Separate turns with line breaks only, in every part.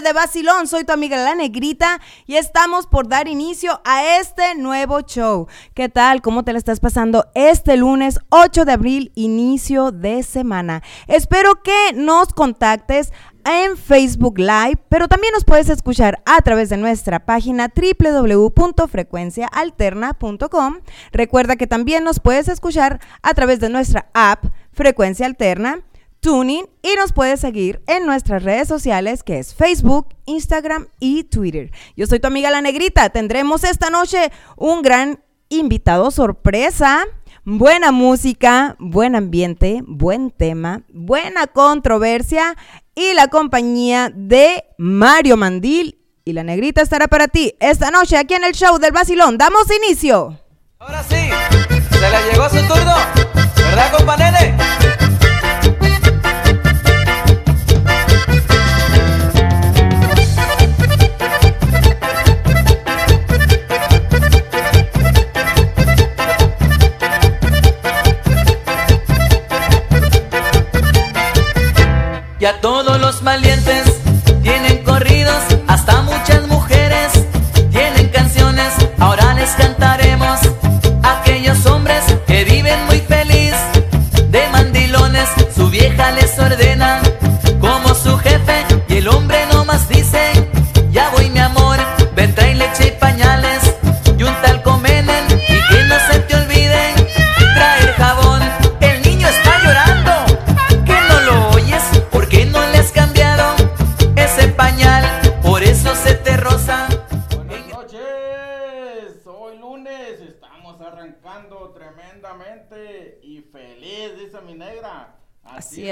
de Basilón, soy tu amiga La Negrita y estamos por dar inicio a este nuevo show. ¿Qué tal? ¿Cómo te la estás pasando este lunes 8 de abril, inicio de semana? Espero que nos contactes en Facebook Live, pero también nos puedes escuchar a través de nuestra página www.frecuenciaalterna.com. Recuerda que también nos puedes escuchar a través de nuestra app Frecuencia Alterna tuning y nos puedes seguir en nuestras redes sociales que es Facebook, Instagram y Twitter. Yo soy tu amiga La Negrita. Tendremos esta noche un gran invitado sorpresa. Buena música, buen ambiente, buen tema, buena controversia y la compañía de Mario Mandil y la negrita estará para ti esta noche aquí en el show del Basilón. Damos inicio.
Ahora sí, se le llegó su turno, ¿verdad, compa Y a todos los valientes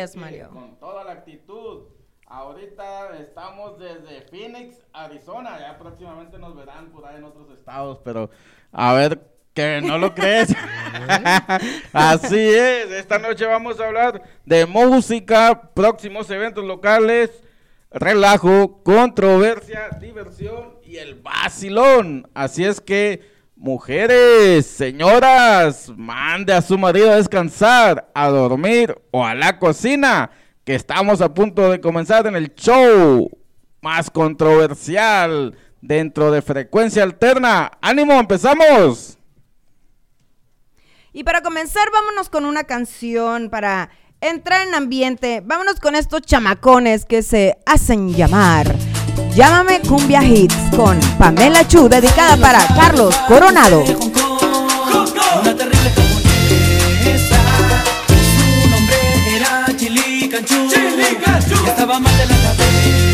es, Mario.
Con toda la actitud. Ahorita estamos desde Phoenix, Arizona. Ya próximamente nos verán por ahí en otros estados, pero a ver que no lo crees. Así es, esta noche vamos a hablar de música, próximos eventos locales, relajo, controversia, diversión y el vacilón. Así es que, mujeres, señoras, mande a su marido a descansar, a dormir o a la cocina, que estamos a punto de comenzar en el show más controversial dentro de frecuencia alterna. ¡Ánimo, empezamos!
Y para comenzar, vámonos con una canción para entrar en ambiente. Vámonos con estos chamacones que se hacen llamar. Llámame Cumbia Hits con Pamela Chu, dedicada para Carlos Coronado.
De la cabeza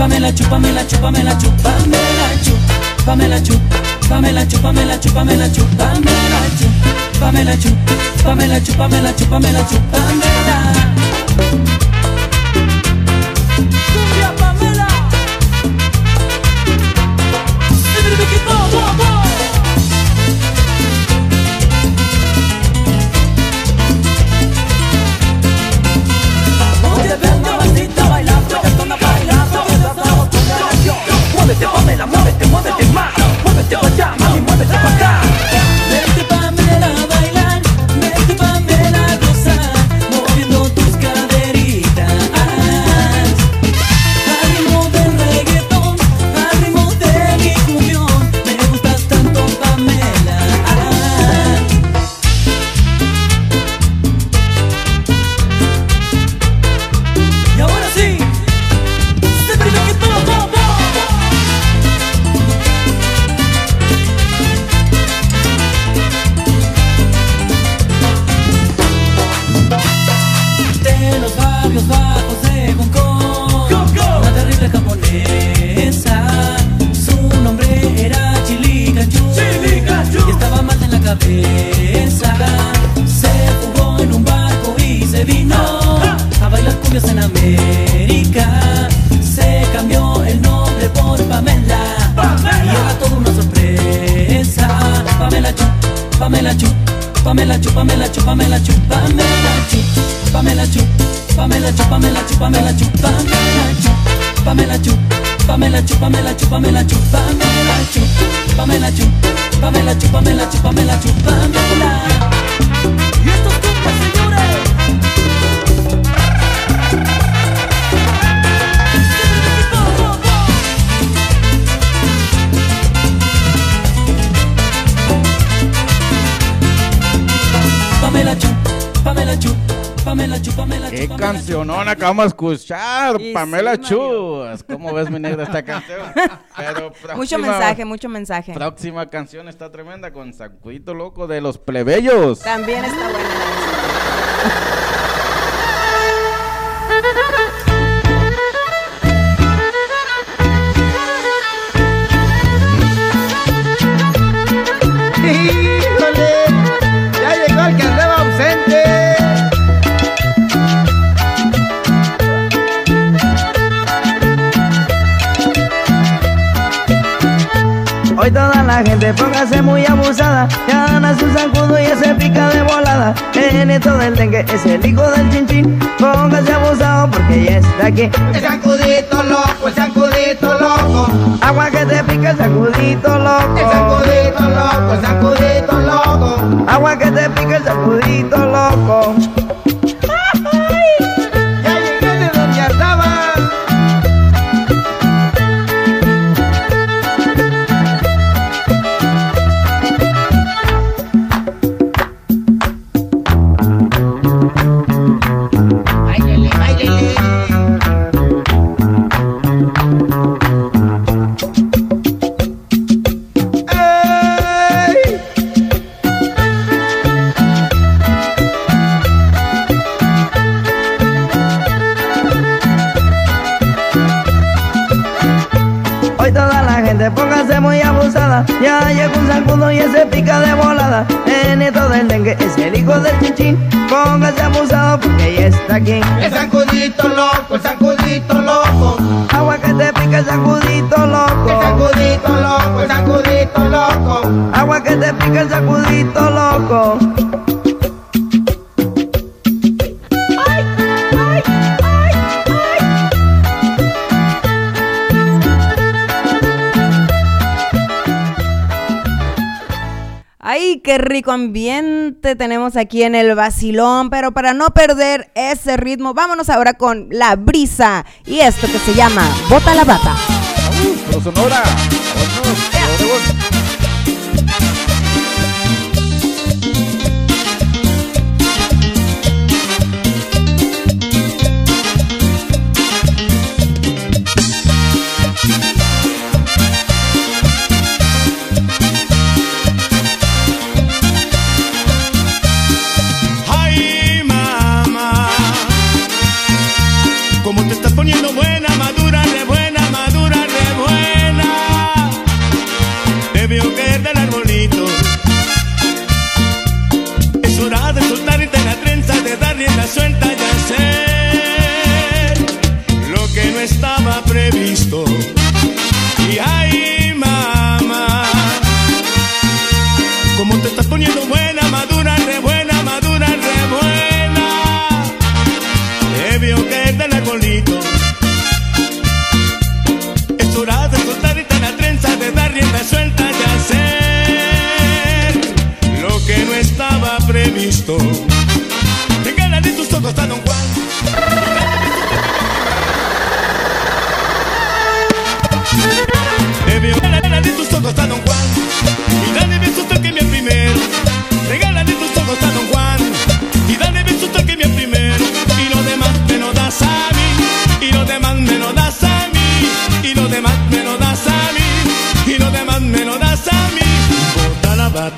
Chu, Pamela Chu, Pamela Chu, Pamela Chu, Pamela Chu, Pamela Chu, Pamela Chu, Pamela Chu, Chu, Pamela Chu, Pamela Chu, Pamela Chu, Pamela Chu, Pamela Chu, Pamela Chu, Pamela Chu, Pamela Chu, Pamela. Y estos compas, señores. Pamela Chu, Pamela Chu, Pamela Chu, Pamela Chu.
¿Qué
Pamela Chu.
cancionón acabamos de escuchar?
Y
Pamela
sí,
Chus. ¿Cómo ves, mi negra, esta canción? Pero
Mucho mensaje, mucho mensaje.
Próxima canción está tremenda con Sacudito Loco de los Plebeyos.
También está buena la
gente póngase muy abusada. Ya gana su zancudo y ese pica de volada. En esto del dengue es el hijo del chinchín Póngase abusado porque ya está aquí. El sacudito loco, el sacudito loco. Agua que te pica el sacudito loco. El sacudito loco, el sacudito loco. Agua que te pica el sacudito loco
ambiente tenemos aquí en el vacilón, pero para no perder ese ritmo, vámonos ahora con la brisa y esto que se llama Bota la Bata.
Pro Sonora. Vámonos,
visto.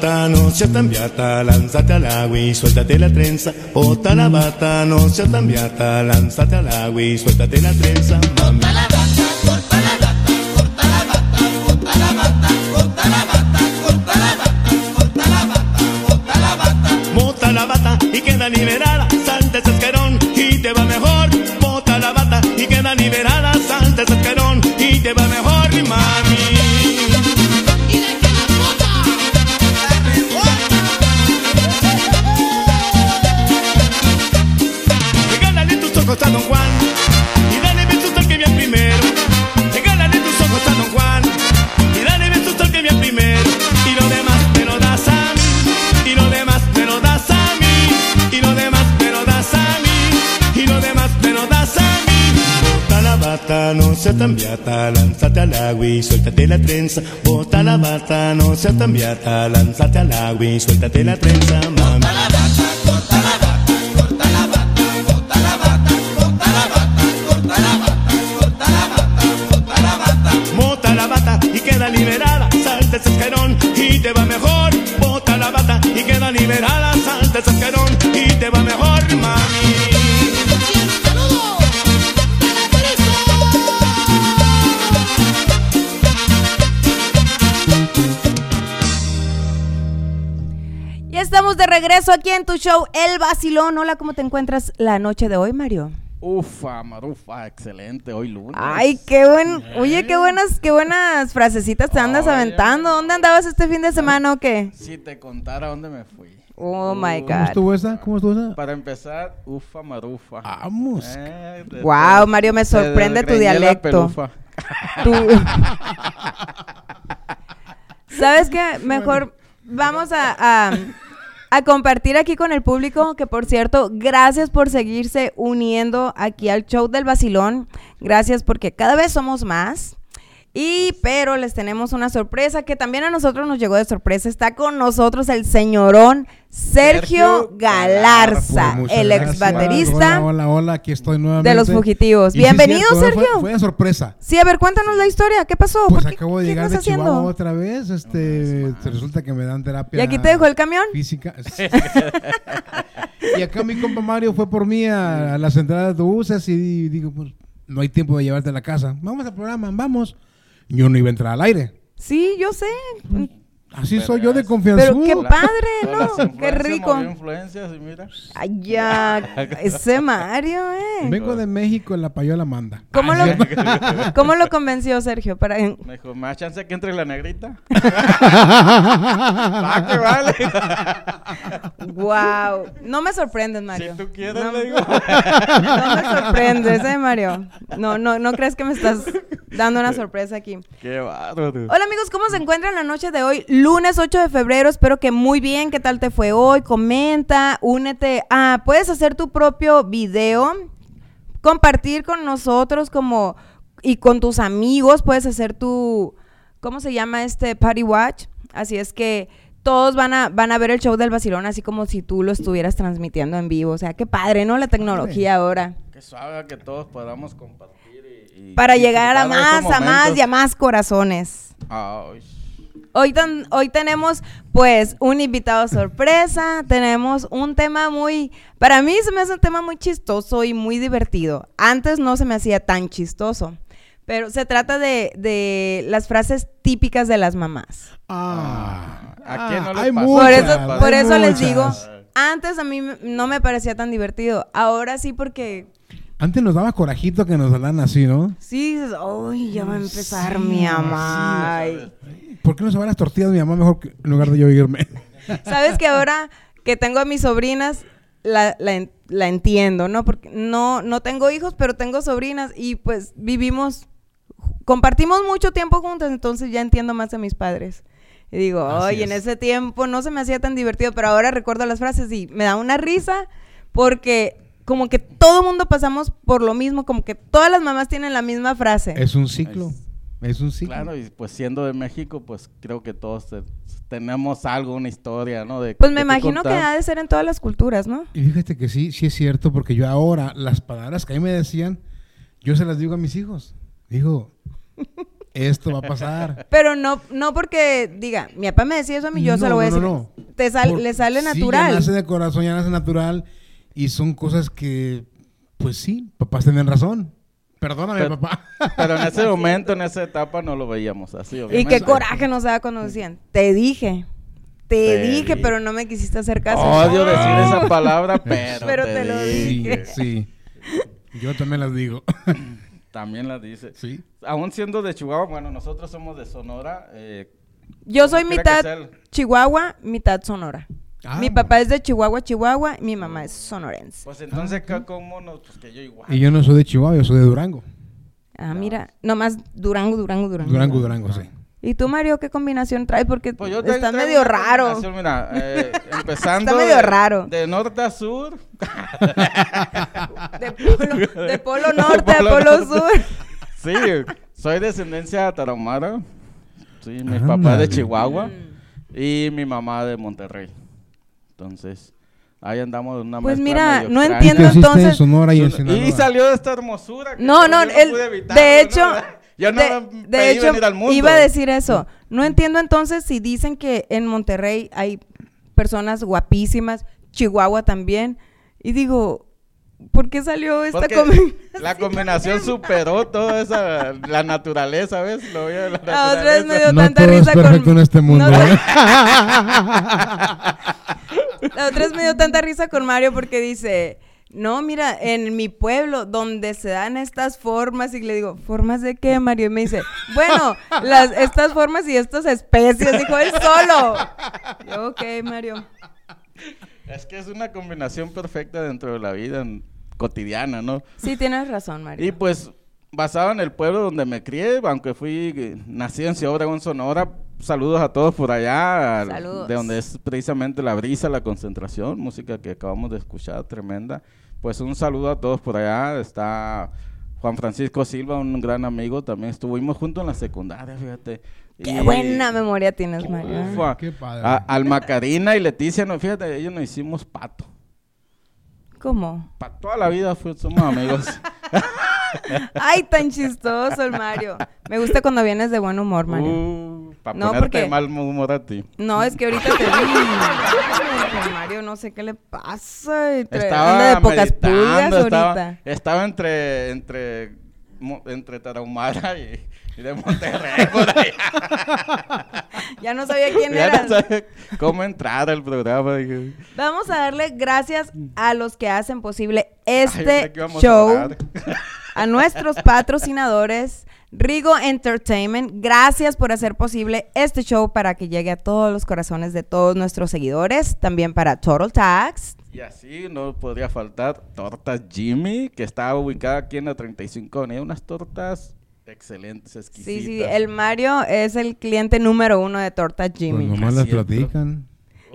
bata, non sia cambiata, lanzate all'agui, suéltate la trenza. Bota la bata, non sia cambiata, lanzate all'agui, sueltate la trenza. Mamma. Bota la bata. Beata, lánzate al agua y suéltate la trenza. Bota la bata, no seas tan beata, lánzate al agua y suéltate la trenza, mami. Bota
de regreso aquí en tu show El Vacilón. Hola, ¿cómo te encuentras la noche de hoy, Mario?
Ufa, marufa, excelente, hoy lunes.
Ay, qué buen, oye, qué buenas, qué buenas frasecitas te andas aventando. ¿Dónde andabas este fin de semana o qué?
Si te contara dónde me fui.
Oh my
Uh,
¿Cómo
God.
estuvo esa? ¿Cómo estuvo esa?
Para empezar, ufa, marufa.
Vamos.
Eh,
Wow, Mario, me sorprende tu dialecto. Tú- ¿Sabes qué? Mejor vamos a, a- a compartir aquí con el público, que por cierto, gracias por seguirse uniendo aquí al show del vacilón. Gracias porque cada vez somos más. Y pero les tenemos una sorpresa que también a nosotros nos llegó de sorpresa. Está con nosotros el señorón Sergio
Sergio
Galarza,
Pues,
el ex baterista
Hola, hola, hola, aquí estoy nuevamente.
de los fugitivos.
Y sí,
Bienvenido, Sergio.
Fue, fue de sorpresa.
Sí, a ver, cuéntanos la historia. ¿Qué pasó?
Pues
¿Por qué-
acabo de llegar de Chihuahua
haciendo?
otra vez. Este, resulta que me dan terapia.
¿Y aquí te dejó el camión?
Física. y acá mi compa Mario fue por mí a, a las entradas de buses y digo, pues no hay tiempo de llevarte a la casa. Vamos al programa, vamos. Yo no iba a entrar al aire.
Sí, yo sé.
Así
Pero
soy yo de confianza.
Pero qué padre, ¿no? Qué rico.
influencias y mira.
Ay, ya. Ese Mario, ¿eh?
Vengo de México, la payola manda.
¿Cómo
Ay,
lo. ¿Cómo lo convenció Sergio? Para...
Me dijo, ¿me da chance que entre la negrita? ah, que vale.
Wow. No me sorprendes, Mario.
si tú quieres,
no,
le digo.
no me sorprendes, ¿eh, Mario? No, no, no crees que me estás dando una sorpresa aquí.
Qué bárbaro.
Hola amigos, ¿cómo se encuentran la noche de hoy? Lunes 8 de febrero, espero que muy bien. ¿Qué tal te fue hoy? Comenta, únete. Ah, puedes hacer tu propio video, compartir con nosotros como y con tus amigos, puedes hacer tu, ¿cómo se llama este Party Watch? Así es que todos van a, van a ver el show del vacilón así como si tú lo estuvieras transmitiendo en vivo. O sea, qué padre, ¿no? La tecnología ahora.
Que suave que todos podamos compartir y... y
Para llegar a más, a más y a más corazones.
Ay,
Hoy, hoy tenemos pues un invitado sorpresa, tenemos un tema muy, para mí se me hace un tema muy chistoso y muy divertido. Antes no se me hacía tan chistoso, pero se trata de, de las frases típicas de las mamás.
Ah,
¿A quién no le
hay muchas,
por eso,
hay
por eso les digo, antes a mí no me parecía tan divertido, ahora sí porque
Antes nos daba corajito que nos hablan así, ¿no?
sí dices, uy, ya va a empezar
Sí,
mi
sí,
mamá. Ay.
¿Por qué no se van las tortillas de mi mamá mejor que en lugar de yo irme?
Sabes que ahora que tengo a mis sobrinas, la, la la entiendo, ¿no? Porque no, no tengo hijos, pero tengo sobrinas y pues vivimos, compartimos mucho tiempo juntos, entonces ya entiendo más a mis padres. Y digo, oye, en
es.
ese tiempo no se me hacía tan divertido, pero ahora recuerdo las frases y me da una risa porque como que todo mundo pasamos por lo mismo, como que todas las mamás tienen la misma frase.
Es un ciclo. Es un ciclo.
Claro, y pues siendo de México, pues creo que todos te- tenemos algo, una historia, ¿no? De,
Pues me imagino que ha de ser en todas las culturas, ¿no?
Y fíjate que sí, sí es cierto, porque yo ahora, las palabras que a mí me decían, yo se las digo a mis hijos. Digo, esto va a pasar.
Pero no, no porque diga, mi papá me decía eso a mí, yo se
No,
lo voy a
no,
decir.
no,
Te sal-
Por-
le sale
Sí, ya
natural.
nace de corazón, ya nace natural. Y son cosas que, pues sí, papás tienen razón. Perdóname,
Pero-
papá.
Pero en ese momento, en esa etapa, no lo veíamos así,
y
obviamente.
qué coraje nos daba cuando decían, te dije, te,
Te
dije,
di-
pero no me quisiste hacer caso.
Odio decir esa palabra, pero,
Pero te lo
Sí,
dije.
sí. Yo también las digo.
También la dice.
sí.
Aún siendo de Chihuahua, bueno, nosotros somos de Sonora. eh,
Yo soy mitad Chihuahua, mitad Sonora.
Ah,
mi papá es de Chihuahua, Chihuahua, y mi mamá es sonorense.
pues entonces, ¿qué- ¿cómo nos...? Pues que yo igual.
Y yo no soy de Chihuahua, yo soy de Durango.
Ah, mira, nomás Durango, Durango, Durango.
Durango, Durango, sí.
¿Y tú, Mario, qué combinación traes? Porque
Pues yo te-
está
traigo
medio raro.
Mira, eh, empezando...
Está medio
de-
raro.
De norte a sur.
De polo, de polo norte a
polo
polo
norte.
sur.
Sí, soy descendencia tarahumara. Sí, mi
Ándale.
papá de Chihuahua
Mm.
y mi mamá de Monterrey. Entonces, ahí andamos en una
Pues mira, no
extraña.
entiendo
Creciste en
entonces-
Sonora y en
Y salió de esta hermosura. que
No, no,
yo
él-
pude evitarlo,
de
¿no?
hecho,
yo no
de,
me
de hecho,
venir al mundo.
iba a decir eso. No entiendo entonces si dicen que en Monterrey hay personas guapísimas, Chihuahua también, y digo, ¿por qué salió esta
Porque
combinación?
la combinación superó toda esa, la naturaleza, ¿ves? Lo vi de la
La otra vez me
naturaleza.
dio
No
tanta
todo es
risa
perfecto
con...
en este mundo.
No-
¿eh?
La otra vez me dio tanta risa con Mario porque dice, no, mira, en mi pueblo donde se dan estas formas, y le digo, ¿formas de qué, Mario? Y me dice, bueno, las, estas formas y estas especies, dijo él solo. Yo, ok, Mario.
Es que es una combinación perfecta dentro de la vida cotidiana, ¿no?
Sí, tienes razón, Mario.
Y pues, basado en el pueblo donde me crié, aunque fui eh, nacido en Ciudad Obregón, Sonora, saludos a todos por allá, al-
Saludos.
de donde es precisamente la brisa, la concentración, música que acabamos de escuchar, tremenda. Pues un saludo a todos por allá, está Juan Francisco Silva, un gran amigo, también estuvimos juntos en la secundaria, fíjate.
Qué
Y-
buena memoria tienes, Mario.
Ufa.
Qué padre.
A- Alma Karina y Leticia, no, fíjate, ellos nos hicimos pato.
¿Cómo?
Para toda la vida fue- somos amigos.
Ay, tan chistoso el Mario. Me gusta cuando vienes de buen humor, Mario.
para
No,
ponerte
porque-
de mal humor a ti.
No, es que ahorita te vi. Mario, no sé qué le pasa. tra-
Estaba
anda de pocas pulgas
meditando, estaba,
ahorita.
estaba entre, entre, entre Tarahumara y, y de Monterrey, por allá.
Ya no sabía quién
Ya
era.
no sabía cómo entrar al programa.
Vamos a darle gracias a los que hacen posible
"Ay,
este
pensé que íbamos a
show,
orar".
A nuestros patrocinadores, Rigo Entertainment. Gracias por hacer posible este show para que llegue a todos los corazones de todos nuestros seguidores. También para Total Tax.
Y así no podría faltar Tortas Jimmy, que está ubicada aquí en la 35 Avenida. Unas tortas excelentes, exquisitas.
Sí, sí, el Mario es el cliente número uno de Torta
Pues
Jimmy.
nomás las platican.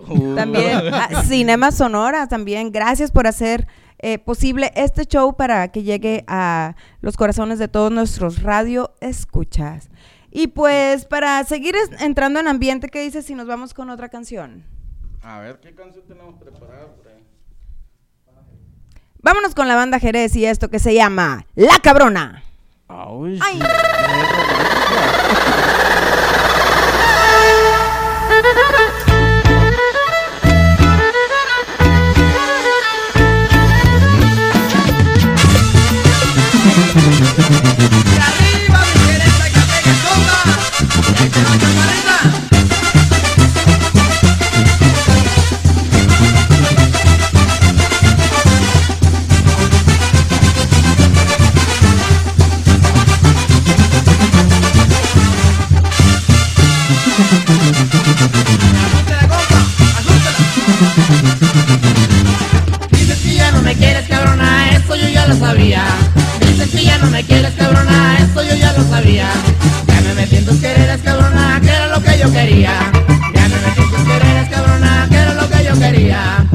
Uh.
También ah, Cinema Sonora, también gracias por hacer eh, posible este show para que llegue a los corazones de todos nuestros radio escuchas. Y pues para seguir es- entrando en ambiente, ¿qué dices si nos vamos con otra canción?
A ver, ¿qué canción tenemos preparada por ahí?
Vámonos con la banda Jerez y esto que se llama La Cabrona.
Ay,
Ay.
Dices que ya no me quieres, cabrona, eso yo ya lo sabía. Dices ya no me quieres, cabrona, eso yo ya lo sabía. Ya me metí en tus quereres, cabrona, que era lo que yo quería. Ya me metí en tus quereres, cabrona, que era lo que yo quería.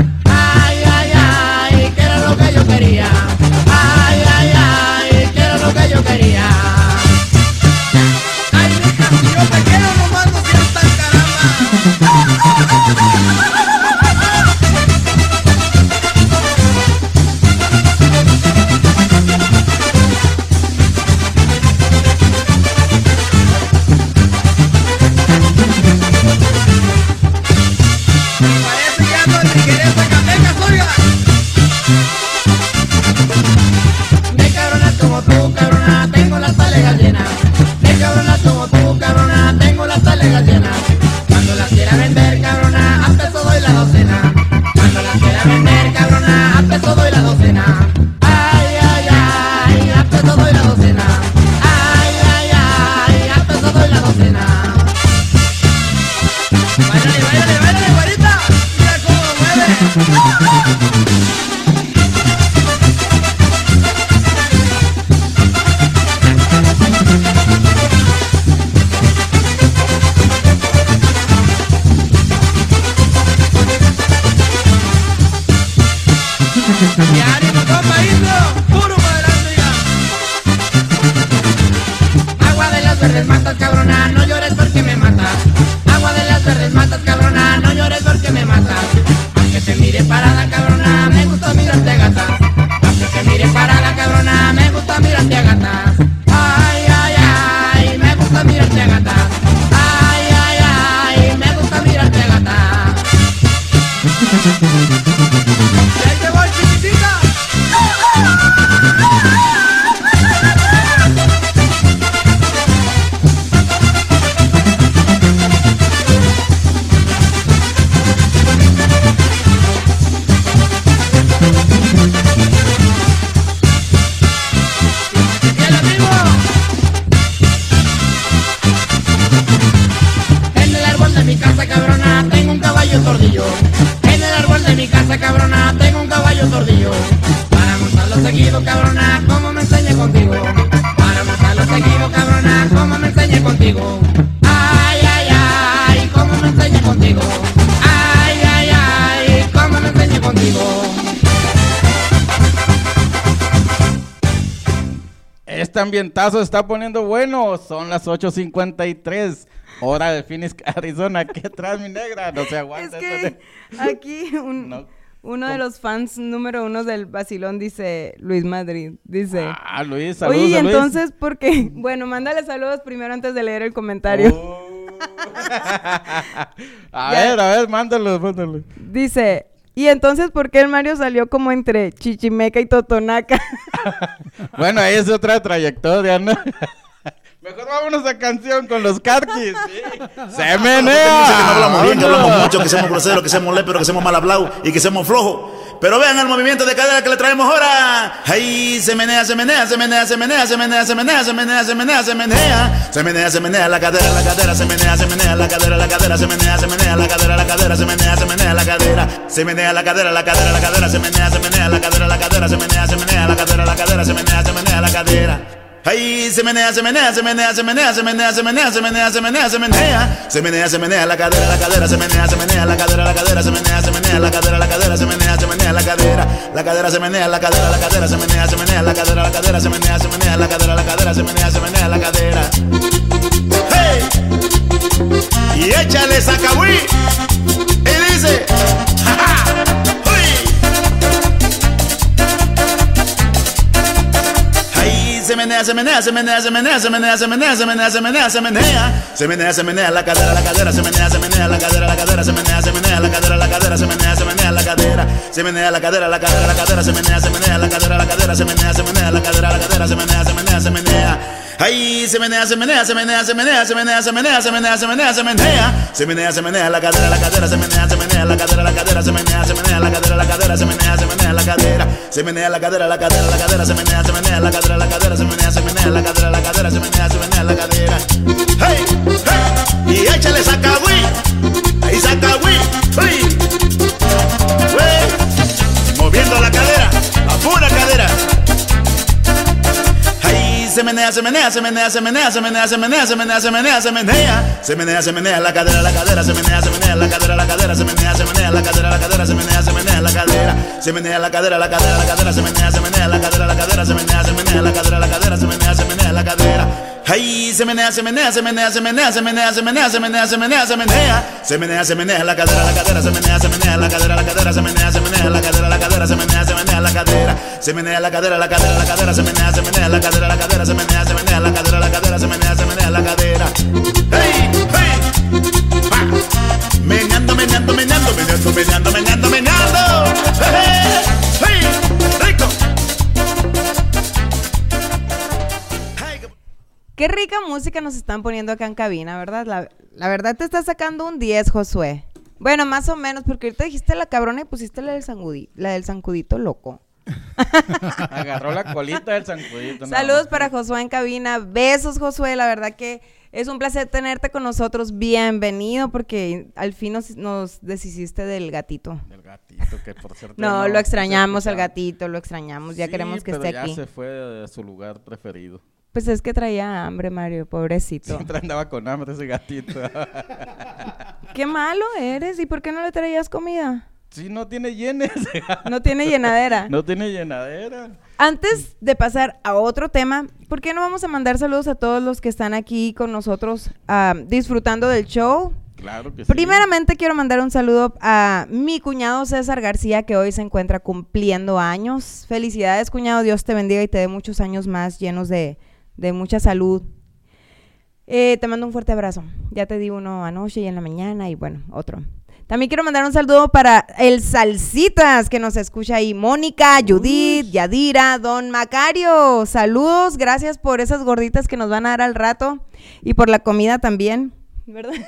Ambientazo está poniendo bueno. Son las 8.53. Hora de Phoenix, Arizona. Aquí atrás, mi negra. No se aguanta. esto
que
de-
aquí un-
No.
uno de los fans número uno del Basilón dice Luis Madrid. Dice.
Ah, Luis, saludos.
Oye, y
Luis.
entonces, ¿por qué? Bueno, mándale saludos primero antes de leer el comentario.
Oh. a
Ya.
ver, a ver, mándalo, mándalo.
Dice, ¿y entonces por qué el Mario salió como entre Chichimeca y Totonaca?
Bueno, ahí es otra trayectoria, ¿no? Mejor vámonos a canción con los Carquis. ¿sí? ¡Se menea!
Dice que no hablamos bien, que hablamos mucho, que somos groseros, que somos léperos, que somos mal hablados y que somos flojos. Pero vean el movimiento de cadera que le traemos ahora. Ahí se menea, se menea, se menea, se menea, se menea, se menea, se menea, se menea, se menea. Se menea, se menea la cadera, la cadera, se menea, se menea la cadera, la cadera, se menea, se menea la cadera, la cadera, se menea, se menea la cadera. Se menea la cadera, la cadera, la cadera, se menea, se menea la cadera, la cadera, se menea, se menea la cadera, la cadera, se menea, se menea la cadera. Ahí se menea, se menea, se menea, se menea, se menea, se menea, se menea, se menea, se menea, se menea, se menea la cadera, la cadera, se menea, se menea la cadera, la cadera, se menea, se menea la cadera, la cadera, se menea, se menea la cadera, la cadera se menea, la cadera, la cadera, se menea, se menea la cadera, la cadera, se menea, se menea la cadera, la cadera, se menea, se menea la cadera. ¡Hey! Y échale sacahuí y dice, ¡Ja, se menea, se menea, se menea, se menea, se menea, se menea, se menea, se menea, se menea, se menea, se menea la cadera, la cadera, se menea, se menea la cadera, la cadera, se menea, se menea la cadera, la cadera, se menea, se menea la cadera, se menea la cadera, la cadera, la cadera, se menea, se menea la cadera, la cadera, se menea, se menea la cadera, la cadera, se menea, se menea, se menea. Ahí se menea, se menea, se menea, se menea, se menea, se menea, se menea, se menea, se menea, se menea, se menea la cadera, la cadera, se menea, se menea la cadera, la cadera, se menea, se menea la cadera, la cadera, se menea, se menea la cadera, se menea la cadera, la cadera, la cadera, se menea, se menea la cadera, la cadera, se menea, se menea la cadera, la cadera, se menea, se menea la cadera. Hey, hey, y échale sacahuí, se menea, se menea, se menea, se menea, se menea, se menea, se menea, se menea, se menea, se menea, se menea la cadera, la cadera, se menea, se menea la cadera, la cadera, se menea, se menea la cadera, la cadera, se menea, se menea la cadera, se menea la cadera, la cadera, la cadera, se menea, se menea la cadera, la cadera, se menea, se menea la cadera, la cadera, se menea, se menea la cadera. Ahí se menea, se menea, se menea, se menea, se menea, se menea, se menea, se menea, se menea, se menea, se menea la cadera, la cadera, se menea, se menea la cadera, la cadera, se menea, se menea la cadera, la cadera, se menea, se menea la cadera, se menea la cadera, la cadera, la cadera, se menea, se menea la cadera, la cadera, se menea, se menea la cadera, la cadera, se menea, se menea la cadera. Hey, hey. Meneando, meneando, meneando, meneando, meneando,
Qué rica música nos están poniendo acá en cabina, ¿verdad? La, la verdad te está sacando un 10, Josué. Bueno, más o menos, porque ahorita dijiste la cabrona y pusiste la del, sangudi- la del zancudito loco.
Agarró la colita del zancudito. nada
Saludos para Josué en cabina. Besos, Josué. La verdad que es un placer tenerte con nosotros. Bienvenido, porque al fin nos, nos deshiciste del gatito.
Del gatito, que por cierto.
No, lo extrañamos al gatito, lo extrañamos. Ya
Sí,
queremos que
pero
esté
ya
aquí.
se fue a su lugar preferido.
Pues es que traía hambre, Mario, pobrecito.
Siempre andaba con hambre ese gatito.
Qué malo eres. ¿Y por qué no le traías comida?
sí, no tiene llenes.
No tiene llenadera.
no tiene llenadera.
Antes de pasar a otro tema, ¿por qué no vamos a mandar saludos a todos los que están aquí con nosotros ah, disfrutando del show?
Claro que sí.
Primeramente quiero mandar un saludo a mi cuñado César García que hoy se encuentra cumpliendo años. Felicidades cuñado, Dios te bendiga y te dé muchos años más llenos de, de mucha salud. Eh, te mando un fuerte abrazo. Ya te di uno anoche y en la mañana y bueno, otro. También quiero mandar un saludo para el Salsitas que nos escucha ahí. Mónica, Judith, Yadira, Don Macario. Saludos, gracias por esas gorditas que nos van a dar al rato y por la comida también, ¿verdad?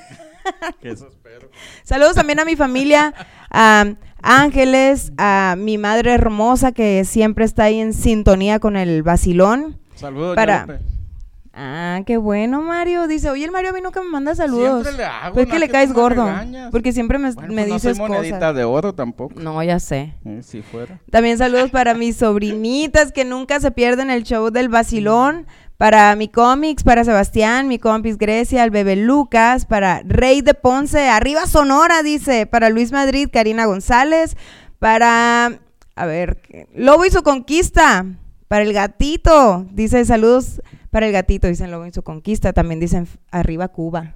Que eso espero.
Saludos también a mi familia, a Ángeles, a mi madre hermosa que siempre está ahí en sintonía con el vacilón.
Saludos,
Para-. Ah, qué bueno, Mario. Dice, oye, el Mario a mí nunca me manda saludos.
Siempre le hago,
Pues es
¿no?
que le
¿Qué
caes gordo.
regañas?
Porque siempre me,
Bueno,
me
pues no
dices
soy monedita
cosas.
de oro tampoco.
No, ya sé.
Eh, si fuera.
También saludos para mis sobrinitas que nunca se pierden el show del vacilón. Para mi cómics, para Sebastián, mi compis Grecia, el bebé Lucas, para Rey de Ponce, arriba Sonora, dice, para Luis Madrid, Karina González, para, a ver. Lobo y su conquista, para el gatito, dice saludos para el gatito, dicen Lobo y su conquista, también dicen arriba Cuba.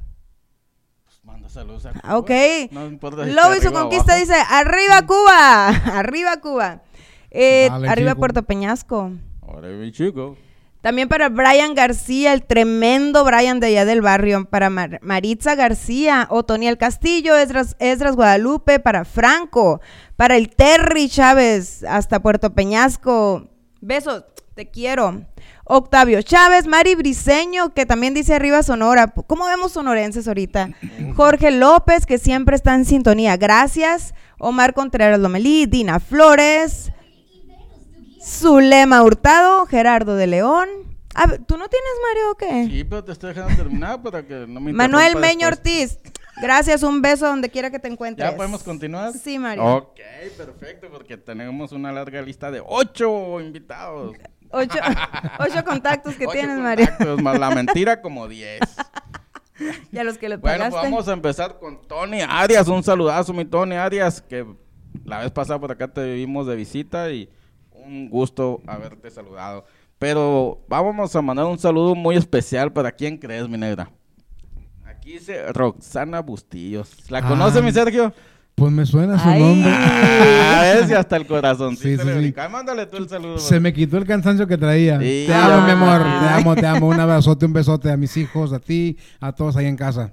Pues manda saludos a Cuba.
Ok.
No importa si
Lobo y su conquista
abajo.
dice, arriba Cuba, arriba Cuba. Eh,
Dale,
arriba
chico.
Puerto Peñasco.
Ahora mi chico.
También para Brian García, el tremendo Brian de allá del barrio. Para Mar- Maritza García, Otoniel Castillo, Esdras, Esdras Guadalupe, para Franco, para el Terry Chávez, hasta Puerto Peñasco. Besos, te quiero. Octavio Chávez, Mari Briseño, que también dice arriba Sonora. ¿Cómo vemos sonorenses ahorita? Jorge López, que siempre está en sintonía. Gracias. Omar Contreras Lomelí, Dina Flores. Zulema Hurtado, Gerardo de León. A ver, ¿Tú no tienes Mario o qué?
Sí, pero te estoy dejando terminar para que no me
Manuel Meño
después.
Ortiz. Gracias, un beso donde quiera que te encuentres.
¿Ya podemos continuar?
Sí, Mario.
Ok, perfecto, porque tenemos una larga lista de ocho invitados.
Ocho, ocho contactos que
Ocho
tienes, Mario.
contactos, más la mentira como diez.
Y a los que le
Bueno,
pagaste.
pues vamos a empezar con Tony Arias. Un saludazo, mi Tony Arias, que la vez pasada por acá te vimos de visita y un gusto haberte saludado. Pero vamos a mandar un saludo muy especial para quién crees, mi negra. Aquí dice Roxana Bustillos. ¿La
Ah.
conoce, mi Sergio?
Pues me suena su
Ay.
nombre.
Ah, ves, y hasta el corazón.
Sí, sí, sí.
Mándale tú el saludo.
Se me quitó el cansancio que traía.
Sí.
Te amo, mi amor. Te amo, te amo. Un abrazote, un besote a mis hijos, a ti, a todos ahí en casa.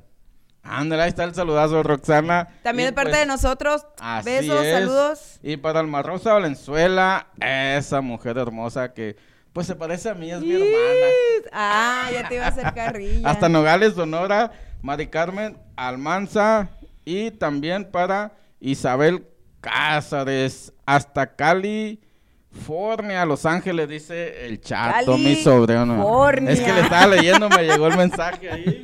Ándale, ahí está el saludazo, Roxana.
También
Y
de parte
pues,
de nosotros.
Así
Besos,
es.
saludos.
Y para Alma Rosa Valenzuela, esa mujer hermosa que pues se parece a mí, es mi hermana.
Ah, ya te iba a hacer carrilla.
Hasta Nogales, Sonora, Mari Carmen Almanza y también para Isabel Cázares, hasta California, Los Ángeles, dice el chato, mi sobrino.
California.
Es que le estaba leyendo, me llegó el mensaje ahí.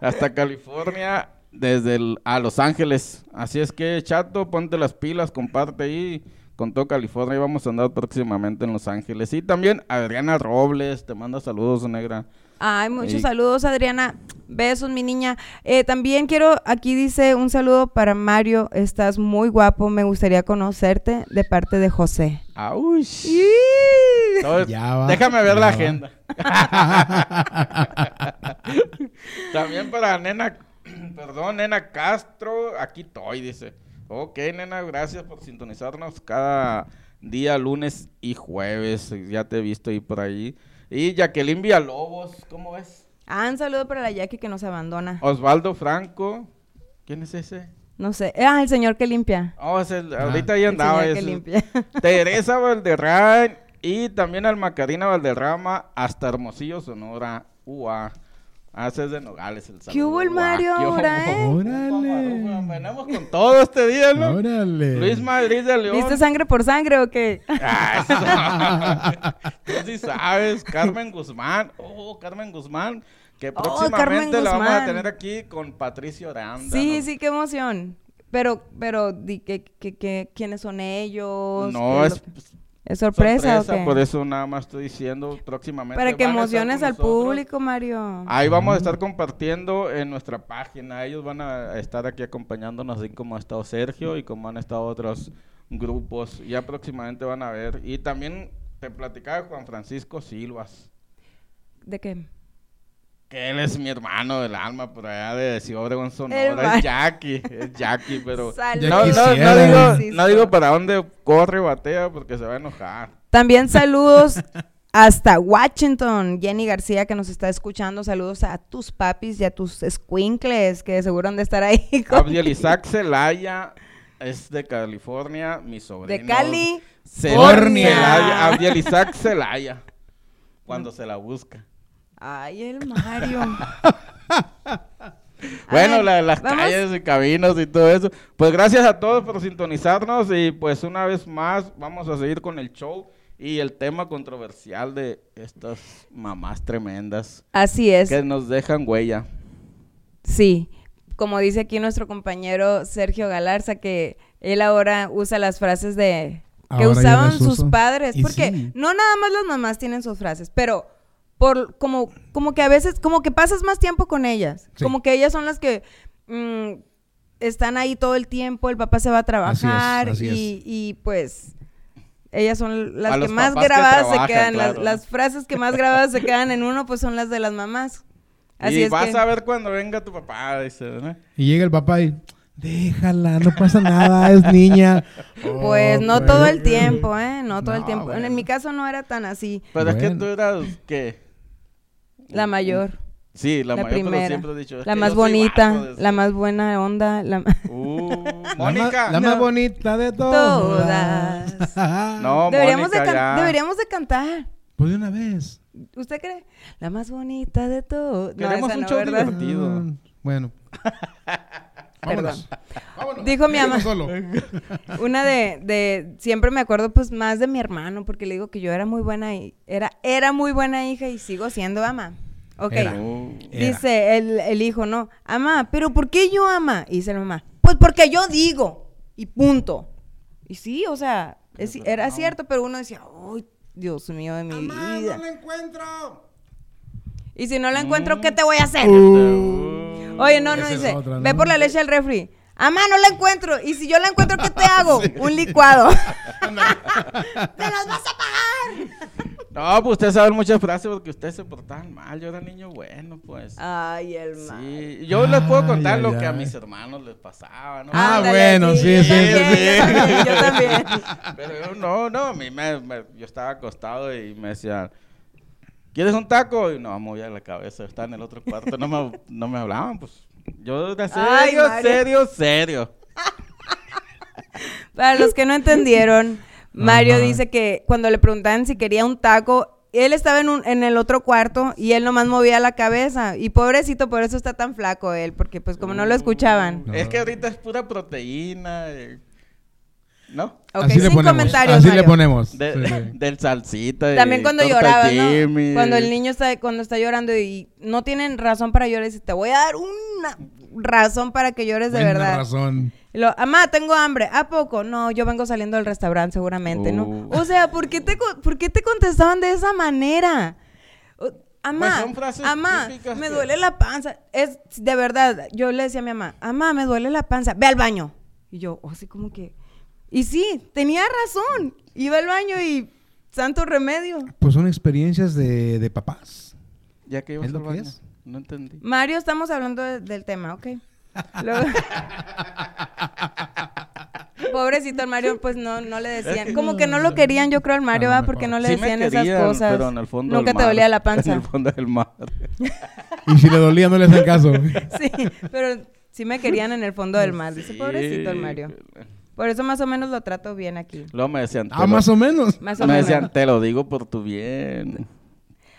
Hasta California, desde el- a Los Ángeles. Así es que, chato, ponte las pilas, comparte ahí. Con todo California y vamos a andar próximamente en Los Ángeles. Y también Adriana Robles, te manda saludos, negra.
Ay, muchos
Y-
saludos, Adriana. Besos, mi niña. Eh, también quiero, aquí dice un saludo para Mario. Estás muy guapo. Me gustaría conocerte de parte de José.
Va,
déjame ver
ya
la
va.
agenda. También para nena, perdón, nena Castro, aquí estoy, dice. Ok, nena, gracias por sintonizarnos cada día, lunes y jueves. Ya te he visto ahí por ahí. Y Jacqueline Villalobos, ¿cómo ves?
Ah, un saludo para la Jackie que nos abandona.
Osvaldo Franco, ¿quién es ese?
No sé. Ah, el señor que limpia.
Oh, es el- ahorita
El
ahí andaba.
señor que limpia.
Teresa Valderrama y también al Macarina Valderrama hasta Hermosillo, Sonora. UA. Ah, ese es de Nogales el saludo.
¿Qué hubo el. Mario
¿Qué hubo?
ahora, eh?
Órale.
Venimos con todo este día, ¿no?
Órale.
Luis Madrid de León.
¿Viste sangre por sangre o qué?
Ah, eso. Tú sí sabes, Carmen Guzmán. Oh, Carmen Guzmán. Que
Oh,
próximamente
Carmen
la vamos a tener aquí con Patricio Aranda.
Sí,
¿no?
sí, qué emoción. Pero, pero, di, que, que, que- ¿quiénes son ellos?
No,
¿Qué
es
lo- ¿Es sorpresa, o qué?
Por eso nada más estoy diciendo próximamente.
Para que emociones al público, Mario.
Ahí vamos a estar compartiendo en nuestra página. Ellos van a estar aquí acompañándonos, así como ha estado Sergio y como han estado otros grupos. Ya próximamente van a ver. Y también te platicaba Juan Francisco Silvas,
¿De qué?
Que él es mi hermano del alma por allá de Ciudad Obregón, Sonora. Es Jackie, es Jackie, pero no, no, no
quisiera.
digo,
Francisco.
no digo para dónde corre o batea porque se va a enojar.
También saludos hasta Washington. Jenny García que nos está escuchando. Saludos a tus papis y a tus squinkles que seguro han de estar ahí.
Abdiel Isaac Zelaya es de California, mi sobrino.
De Cali.
Celaya,
Fornia.
Celaya, Abdiel Isaac Zelaya. Cuando se la busca.
Ay, el Mario.
Bueno,
Ay,
la- las
vamos-
calles y caminos y todo eso. Pues gracias a todos por sintonizarnos y pues una vez más vamos a seguir con el show y el tema controversial de estas mamás tremendas
Así es.
que nos dejan huella.
Sí, como dice aquí nuestro compañero Sergio Galarza, que él ahora usa las frases de que
Ahora
usaban sus padres,
Y
porque
sí.
no nada más las mamás tienen sus frases, pero por como como que a veces como que pasas más tiempo con ellas,
Sí.
como que ellas son las que mm, están ahí todo el tiempo, el papá se va a trabajar
así es.
y, y, pues ellas son las
A
que más
que
grabadas se quedan, las-
claro.
las, frases que más grabadas se quedan en uno pues son las de las mamás. Así
y
es
vas
que-
a ver cuando venga tu papá, dice, ¿no?
Y llega el papá y... Déjala, no pasa nada, es niña.
Pues
Oh,
no
pues.
todo el tiempo, ¿eh? No todo el tiempo.
bueno.
En mi caso no era tan así.
Pero es que
Bueno.
tú eras, ¿qué?
La mayor,
Sí, la,
la,
mayor, pero
primera,
siempre he dicho. es
la
que
más bonita,
de-
la más buena onda, la
Uh,
La
Mónica.
La, más bonita de todas.
No,
deberíamos, de
Mónica,
can-
ya.
deberíamos de cantar.
Pues de una vez.
¿Usted cree? La más bonita de todas.
Queremos un show
¿verdad?
divertido.
Mm, bueno. Vámonos.
Dijo mi ama,
Solo.
una de, de, siempre me acuerdo pues más de mi hermano, porque le digo que yo era muy buena, y era, era muy buena hija y sigo siendo ama. Ok.
Era. Era.
Dice el, el hijo, no, ama, pero ¿por qué yo ama? Y dice la mamá, pues porque yo digo, y punto. Y sí, o sea, es- era cierto, pero uno decía, ay, Dios mío de mi vida.
encuentro!
Y si no la encuentro, ¿qué te voy a hacer?
uh,
Oye, no, no
Esa es
dice,
otra,
ve por la leche al refri. Ama, no la encuentro. Y si yo la encuentro, ¿qué te hago? Un licuado. ¡Te las vas a pagar!
No, pues ustedes saben muchas frases porque ustedes se portaban mal. Yo era niño bueno, pues.
Ay, el mal.
Sí, yo les puedo contar
ay,
lo que a mis hermanos les pasaba, ¿no?
Ah,
Ándale,
bueno, sí, sí,
sí,
Yo también, yo también.
Pero yo no, no, a mí me, me- yo estaba acostado y me decían, ¿quieres un taco? Y no, muy a la cabeza, está en el otro cuarto, no me, no me hablaban, pues. Yo de serio,
Mario.
serio, serio.
Para los que no entendieron, Mario
Ajá.
dice que cuando le preguntaban si quería un taco, él estaba en, un, en el otro cuarto y él nomás movía la cabeza. Y pobrecito, por eso está tan flaco él, porque pues como no lo escuchaban.
No.
Es que ahorita es pura proteína, eh, ¿no?
Ok,
así le
sin
ponemos.
comentarios,
Así
Mario.
le ponemos.
De-
Sí, sí.
Del salsita. y
También cuando lloraba. Cuando el niño está, cuando está llorando y no tienen razón para llorar, dice, te voy a dar una razón para que llores de verdad.
razón.
Y lo, Amá, tengo hambre. ¿A poco? No, yo vengo saliendo del restaurante seguramente, ¿no?
Uh.
O sea, ¿por qué te, ¿por qué te contestaban de esa manera? Amá,
Pues
amá, me duele la panza. Es de verdad, yo le decía a mi mamá, amá, me duele la panza, ve al baño. Y yo, oh, así como que... Y sí, tenía razón. Iba al baño y santo remedio.
Pues son experiencias de, de papás.
Ya que ibas
¿Es lo
al
que
baño.
es?
No entendí.
Mario, estamos hablando de- del tema, ¿ok? Luego- Pobrecito el Mario, pues no, no le decían. Como que no lo querían, yo creo, al Mario,
A lo
¿va? Porque no le
Sí me
decían esas
querían,
cosas.
Pero en el fondo
Nunca
del
te dolía la
En
panza.
el fondo del mar.
Y si le dolía, no le hacen caso.
Sí, pero sí me querían en el fondo del mar. Dice, pobrecito el Mario. Por eso más o menos lo trato bien aquí.
Luego me decían. te
Ah,
lo-
más o menos.
Más o
me
menos.
decían, te lo digo por tu bien.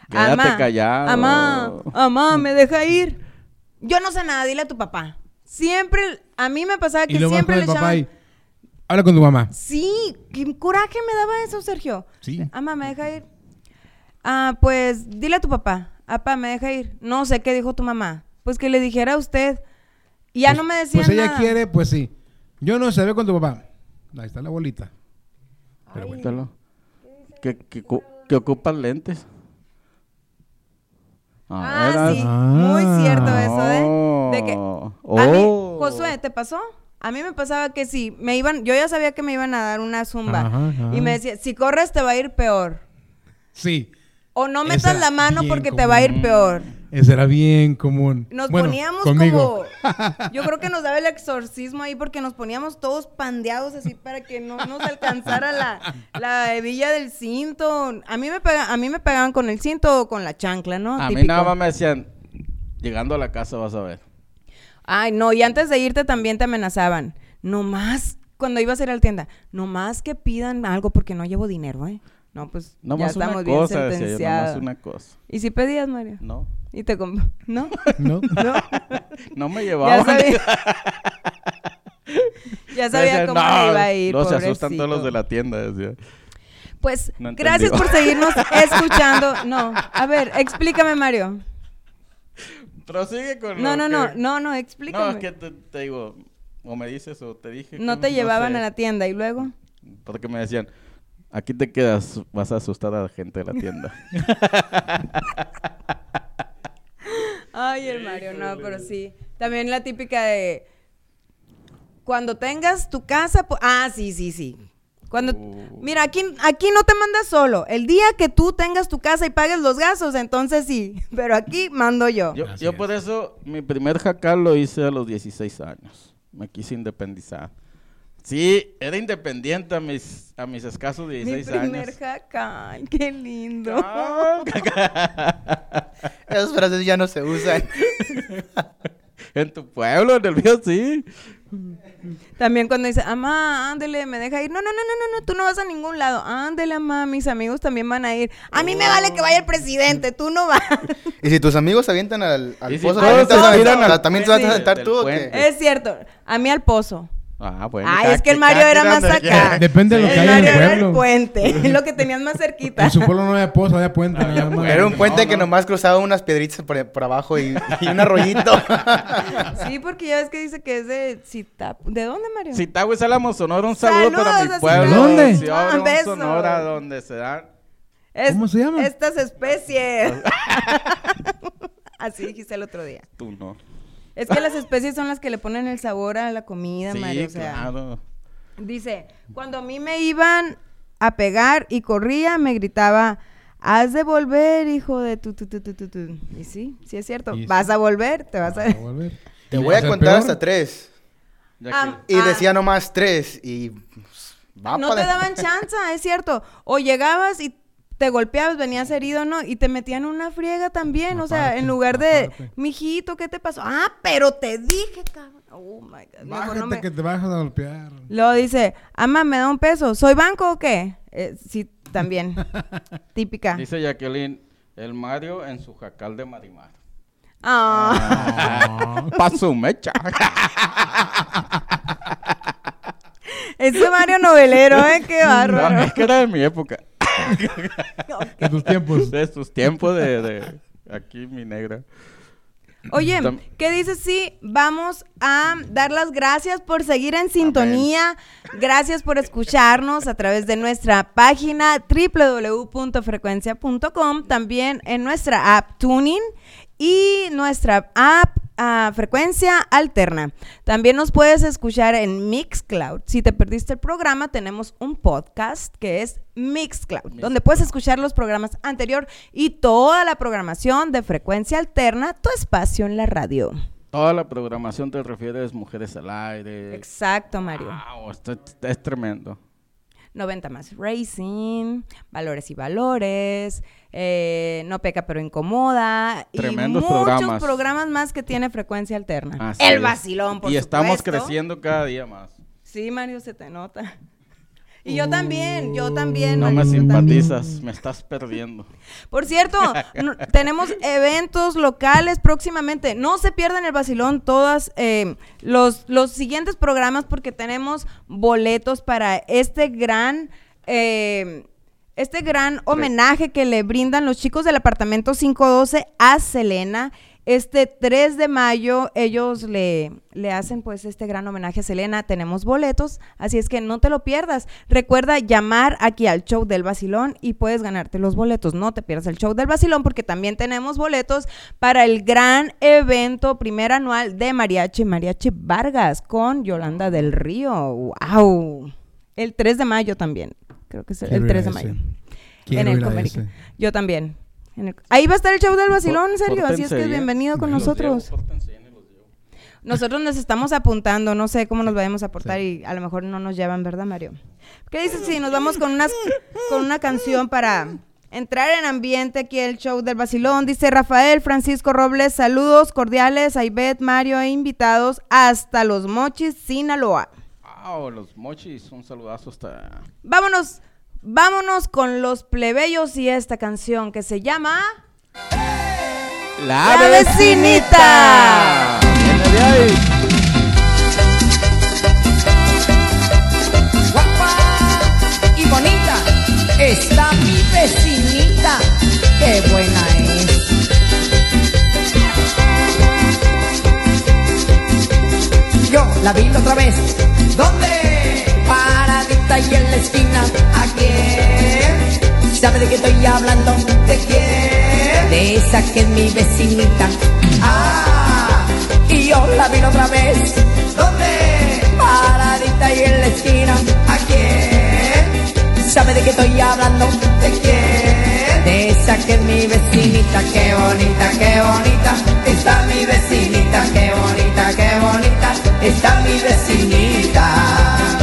Quédate
Amá,
callado.
Amá, amá, me deja ir. Yo no sé nada, dile a tu papá. Siempre, a mí me pasaba que
Y lo
siempre
con
le echaban...
y habla con tu mamá.
Sí, qué coraje me daba eso, Sergio.
Sí.
Amá, ¿me deja ir? Ah, pues dile a tu papá. Papá, ¿me deja ir? No sé qué dijo tu mamá. Pues que le dijera a usted. Y ya
Pues-
no me decía
Pues ella
nada.
quiere, pues sí. Yo no sé, ve con tu papá. Ahí está la bolita. Pero bueno.
Que, que, que ocupas lentes.
Ah,
eras-
sí.
Ah.
Muy cierto eso, ¿eh? De que...
Oh.
A mí,
Oh.
Josué, ¿te pasó? A mí me pasaba que sí, me iban, yo ya sabía que me iban a dar una zumba.
Ajá, ajá.
Y me decía, si corres te va a ir peor.
Sí.
O no metas la mano porque te va a ir peor.
Ese era bien común.
Nos
Bueno,
poníamos
conmigo.
como. Yo creo que nos daba el exorcismo ahí porque nos poníamos todos pandeados así para que no nos alcanzara la, la hebilla del cinto. A mí me pega, a mí me pegaban con el cinto o con la chancla, ¿no?
A mí
Típico.
nada más me decían, llegando a la casa vas a ver.
Ay, no, y antes de irte también te amenazaban. No más, cuando ibas a ir a la tienda, no más que pidan algo porque no llevo dinero, ¿eh? No, pues
No
ya
más una
estamos bien
cosa, decía yo, no
sentenciados.
más una cosa.
¿Y si pedías, Mario?
No,
¿Y te comp- ¿No?
¿No?
¿No?
no me
Ya sabía, ya sabía cómo
"No,
le iba a ir,
No, se asustan todos los
pobrecito".
de la tienda, decía.
Pues,
No
gracias por seguirnos escuchando. No, a ver, explícame, Mario.
Prosigue con
No,
lo
no, no,
que-
no, no, explícame.
No, es que te, te digo, o me dices o te dije.
No
que
te llevaban
sé,
a la tienda y luego.
Porque me decían, aquí te quedas, vas a asustar a la gente de la tienda.
Ay, el Mario, no, pero sí. También la típica de cuando tengas tu casa, ah, sí, sí, sí. Cuando
Uh.
mira, aquí aquí no te mandas solo. El día que tú tengas tu casa y pagues los gastos, entonces sí, pero aquí mando yo.
Yo, yo por eso, mi primer jacal lo hice a los 16 años. Me quise independizar. Sí, era independiente a mis, a mis escasos
Mi
16
primer
años.
jacal, qué lindo.
Ah,
Esas frases ya no se usan.
en tu pueblo, en el mío sí.
También cuando dice, "Amá, ándele, me deja ir." No, no, no, no, no, no, tú no vas a ningún lado. Ándele, amá, mis amigos también van a ir. A mí me vale que vaya el presidente, tú no vas.
Y si tus amigos se avientan al, al
Y si
pozo, ¿también te
se
vas a
tiran
aventar-
al
¿también te vas a
puente
aventar
del
tú o qué?
Es cierto, a mí al pozo.
Ah, bueno.
Ay,
cada
es que el Mario era más acá.
Depende de lo que
el
haya en el
Mario era el
pueblo.
puente, lo que tenías más cerquita.
En su pueblo no había pozo, había puente. más.
Era un puente
No,
que
no.
nomás cruzaba unas piedritas por, por abajo y, y un arroyito.
Sí, porque ya ves que dice que es de Cita. ¿De dónde, Mario?
Zitáhuiz, Álamo, Sonora, un saludo
Saludos
para mi pueblo.
¿Dónde?
Sí,
Ah,
un
besos.
Sonora donde se dan...
Es-
¿Cómo se llama?
Estas especies. Así dijiste el otro día.
Tú no.
Es que las especies son las que le ponen el sabor a la comida,
Sí,
Mario. O sea,
claro.
dice, cuando a mí me iban a pegar y corría, me gritaba, has de volver, hijo de tu, tu, tu, tu, tu, tu". Y sí, sí es cierto. Vas a volver, te vas a...
A volver.
Te voy a contar
peor.
hasta tres.
Ya
Ah,
que-
Y
ah,
decía nomás tres. Y pues, va
no te daban chance, es cierto. O llegabas y te golpeabas, venías herido, ¿no? Y te metían una friega también. o sea, en lugar de,
aparte.
mijito, ¿qué te pasó? Ah, pero te dije, cabrón. Oh my God.
Bájate
no me-
que te vas a golpear.
Luego dice, ama, ¿me da un peso? ¿Soy banco o qué? Eh, sí, también. Típica.
Dice Jacqueline, el Mario en su jacal de Marimar.
Ah,
Pa' su mecha.
ese Mario novelero, ¿eh? Qué
No,
bárbaro.
es que era de mi época.
En tus tiempos.
De sus tiempos de, de aquí mi negra.
Oye, ¿qué dices si vamos a dar las gracias por seguir en sintonía? Gracias por escucharnos a través de nuestra página www.frecuencia.com, también en nuestra app Tuning y nuestra app ah, Frecuencia Alterna. También nos puedes escuchar en Mixcloud. Si te perdiste el programa, tenemos un podcast que es Mixcloud, donde puedes escuchar los programas anterior y toda la programación de Frecuencia Alterna, tu espacio en la radio.
Toda la programación te refieres Mujeres al Aire.
Exacto, Mario.
Wow, esto es, es tremendo.
90 más Racing, Valores y Valores, eh, No Peca pero Incomoda.
Tremendos
y muchos
programas.
programas más que tiene Frecuencia Alterna.
Así
El
es.
vacilón, por
Y estamos
supuesto.
creciendo cada día más.
Sí, Mario, se te nota. Y yo también, yo también.
No me
también.
simpatizas, me estás perdiendo.
Por cierto, no- tenemos eventos locales próximamente. No se pierdan el vacilón todas eh, los, los siguientes programas porque tenemos boletos para este gran... eh, este gran homenaje que le brindan los chicos del apartamento 512 a Selena. Este 3 de mayo ellos le, le hacen pues este gran homenaje a Selena. Tenemos boletos, así es que no te lo pierdas. Recuerda llamar aquí al show del Basilón y puedes ganarte los boletos. No te pierdas el show del Basilón porque también tenemos boletos para el gran evento primer anual de Mariachi Mariachi Vargas con Yolanda del Río. ¡Wow! El 3 de mayo también. Creo que es el,
ir
3 de mayo. en el. Yo también. En el- Ahí va a estar el show del vacilón, en serio. Así es que
bien.
bienvenido con nosotros. Nosotros nos estamos apuntando, no sé cómo nos vayamos a aportar y a lo mejor no nos llevan, ¿verdad, Mario? ¿Qué dices si nos vamos con unas con una canción para entrar en ambiente aquí el show del vacilón? Dice Rafael Francisco Robles, saludos cordiales a Ivette, Mario e invitados hasta Los Mochis, Sinaloa.
Wow, los mochis, un saludazo hasta...
Vámonos, vámonos con los plebeyos y esta canción que se llama
¡La,
La vecinita.
Viene de ahí.
guapa y bonita está mi vecinita, qué buena es. Yo la vi la otra vez, ¿dónde? Y en la esquina, ¿a quién? ¿Sabe de qué estoy hablando? ¿De quién? De esa que es mi vecinita. Ah, y yo la vi otra vez, ¿dónde? Paradita y en la esquina, ¿a quién? ¿Sabe de qué estoy hablando? ¿De quién? De esa que es mi vecinita, qué bonita, qué bonita, está mi vecinita, qué bonita, qué bonita, está mi vecinita.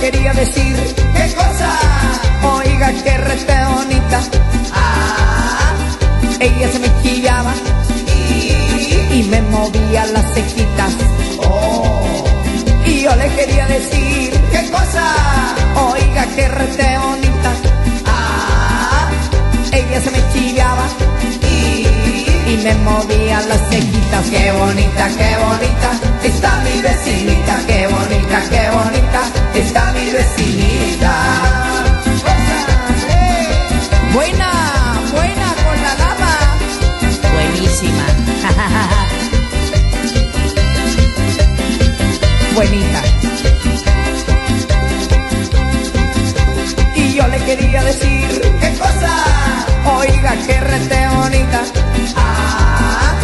Quería decir, ¿qué cosa? Oiga, qué rete bonita. Ah, ella se me chillaba y, y me movía las cejitas. Oh, y yo le quería decir, ¿qué cosa? Oiga, qué rete bonita. Ah, ella se me chillaba y, y me movía las cejitas. Qué bonita, qué bonita, está mi vecinita. Qué bonita, qué bonita, está mi vecinita. Buena, buena con la dama. Buenísima. Buenita. Y yo le quería decir, ¿qué cosa? Oiga, qué rete bonita. Ah,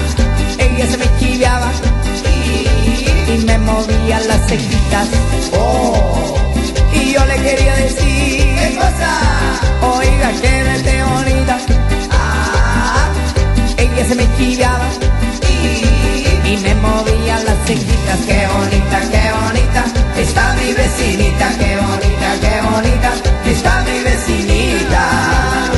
ella se me chiviaba movía las cejitas. Oh, y yo le quería decir, ¿qué cosa? Oiga, qué rete bonita. Ah, ella se me chiviaba y, y me movía las cejitas. Qué bonita, qué bonita, está mi vecinita. Qué bonita, qué bonita, está mi vecinita.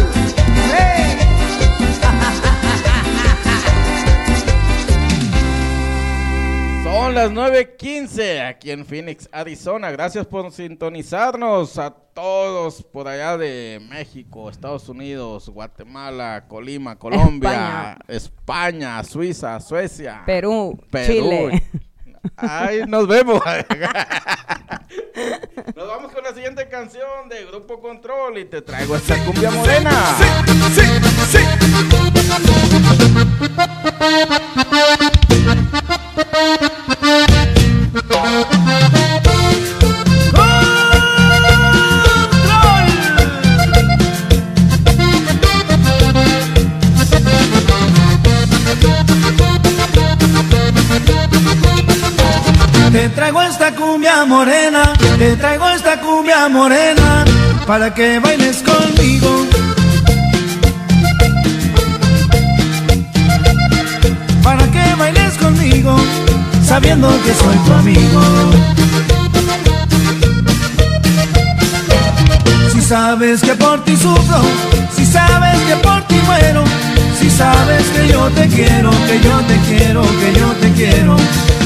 Son las 9.15 aquí en Phoenix, Arizona. Gracias por sintonizarnos a todos por allá de México, Estados Unidos, Guatemala, Colima, Colombia, España, Suiza, Suecia,
Perú,
Perú.
Chile.
Ay, nos vemos. Nos vamos con la siguiente canción de Grupo Control y te traigo esta cumbia morena.
Te morena, para que bailes conmigo. Para que bailes conmigo, sabiendo que soy tu amigo. sabes que por ti sufro, si sabes que por ti muero, si sabes que yo te quiero, que yo te quiero, que yo te quiero,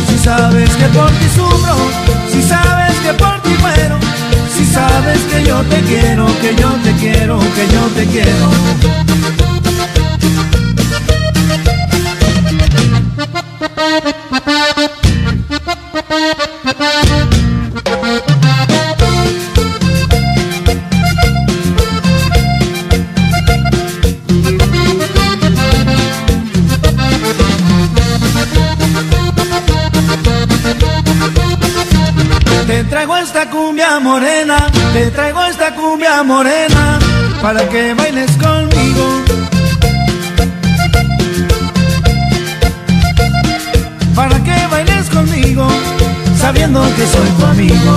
si sabes que por ti sufro, si sabes que por si sabes que yo te quiero, que yo te quiero, que yo te quiero. Morena, te traigo esta cumbia morena, para que bailes conmigo. Para que bailes conmigo, sabiendo que soy tu amigo.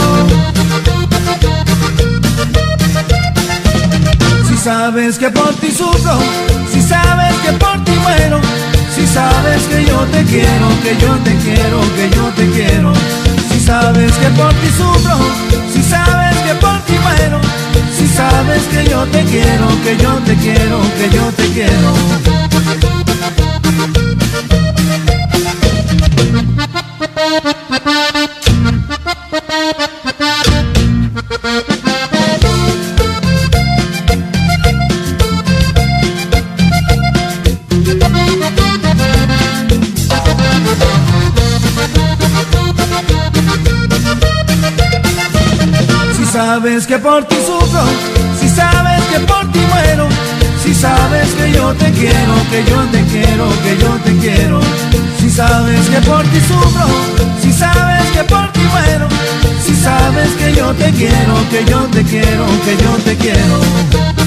Si sabes que por ti sufro, si sabes que por ti muero, si sabes que yo te quiero, que yo te quiero, que yo te quiero. Si sabes que por ti sufro, yo te quiero, que yo te quiero, que yo te quiero. Si sabes que por ti te quiero, que yo te quiero, que yo te quiero, si sabes que por ti sufro, si sabes que por ti muero, si sabes que yo te quiero, que yo te quiero, que yo te quiero.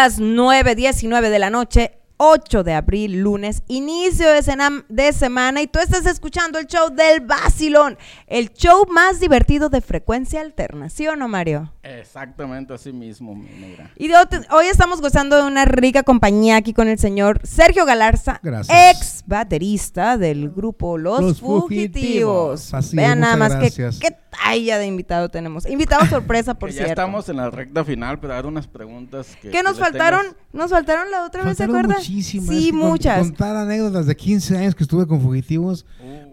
Las 9.19 de la noche, 8 de abril, lunes, inicio de, cena- de semana y tú estás escuchando el show del Basilón, el show más divertido de frecuencia alterna, ¿sí o no, Mario?
Exactamente así mismo, mi negra.
Y de hoy estamos gozando de una rica compañía aquí con el señor Sergio Galarza,
Gracias.
ex baterista del grupo Los,
Los
Fugitivos.
Fugitivos. Así es,
Vean nada más qué,
gracias.
qué talla de invitado tenemos. Invitado sorpresa, por
Que ya
cierto.
estamos en la recta final, pero hay unas preguntas que...
¿Qué
que
nos faltaron?
tengas-
Nos faltaron la otra vez, ¿se acuerdan?
Muchísimas.
Sí,
Es que con-
muchas.
Contar anécdotas de 15 años que estuve con Fugitivos,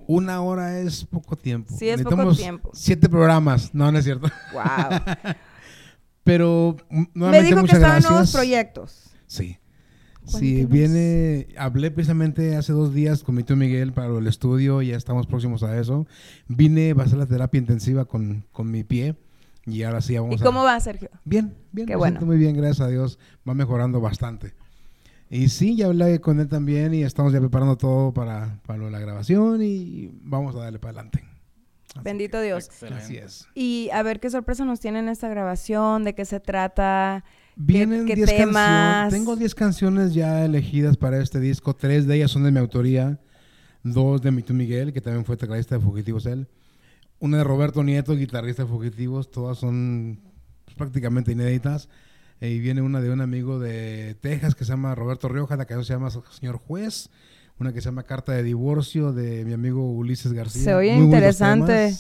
una hora es poco tiempo.
Sí, es poco tiempo.
Siete programas. No, no es cierto.
Wow.
Pero mm,
Me
nuevamente
dijo que estaban nuevos proyectos.
Sí. Sí, viene, hablé precisamente hace dos días con mi tío Miguel para el estudio, ya estamos próximos a eso. Vine a hacer la terapia intensiva con, con mi pie y ahora sí vamos
¿Y
a...
cómo va, Sergio?
Bien, bien,
Qué
me
bueno.
siento muy bien, gracias a Dios, va mejorando bastante. Y sí, ya hablé con él también y estamos ya preparando todo para, para lo de la grabación y vamos a darle para adelante.
Bendito Dios.
Así es.
Y a ver qué sorpresa nos tiene en esta grabación, de qué se trata, qué-
Vienen
qué,
10
temas.
canciones. Tengo 10 canciones ya elegidas para este disco. Tres de ellas son de mi autoría. Dos de mi tío Miguel, que también fue tecladista de Fugitivos él. Una de Roberto Nieto, guitarrista de Fugitivos. Todas son pues, prácticamente inéditas. Y viene una de un amigo de Texas que se llama Roberto Rioja. La canción se llama Señor Juez. Una que se llama Carta de Divorcio de mi amigo Ulises García.
Se oye
Muy
interesante.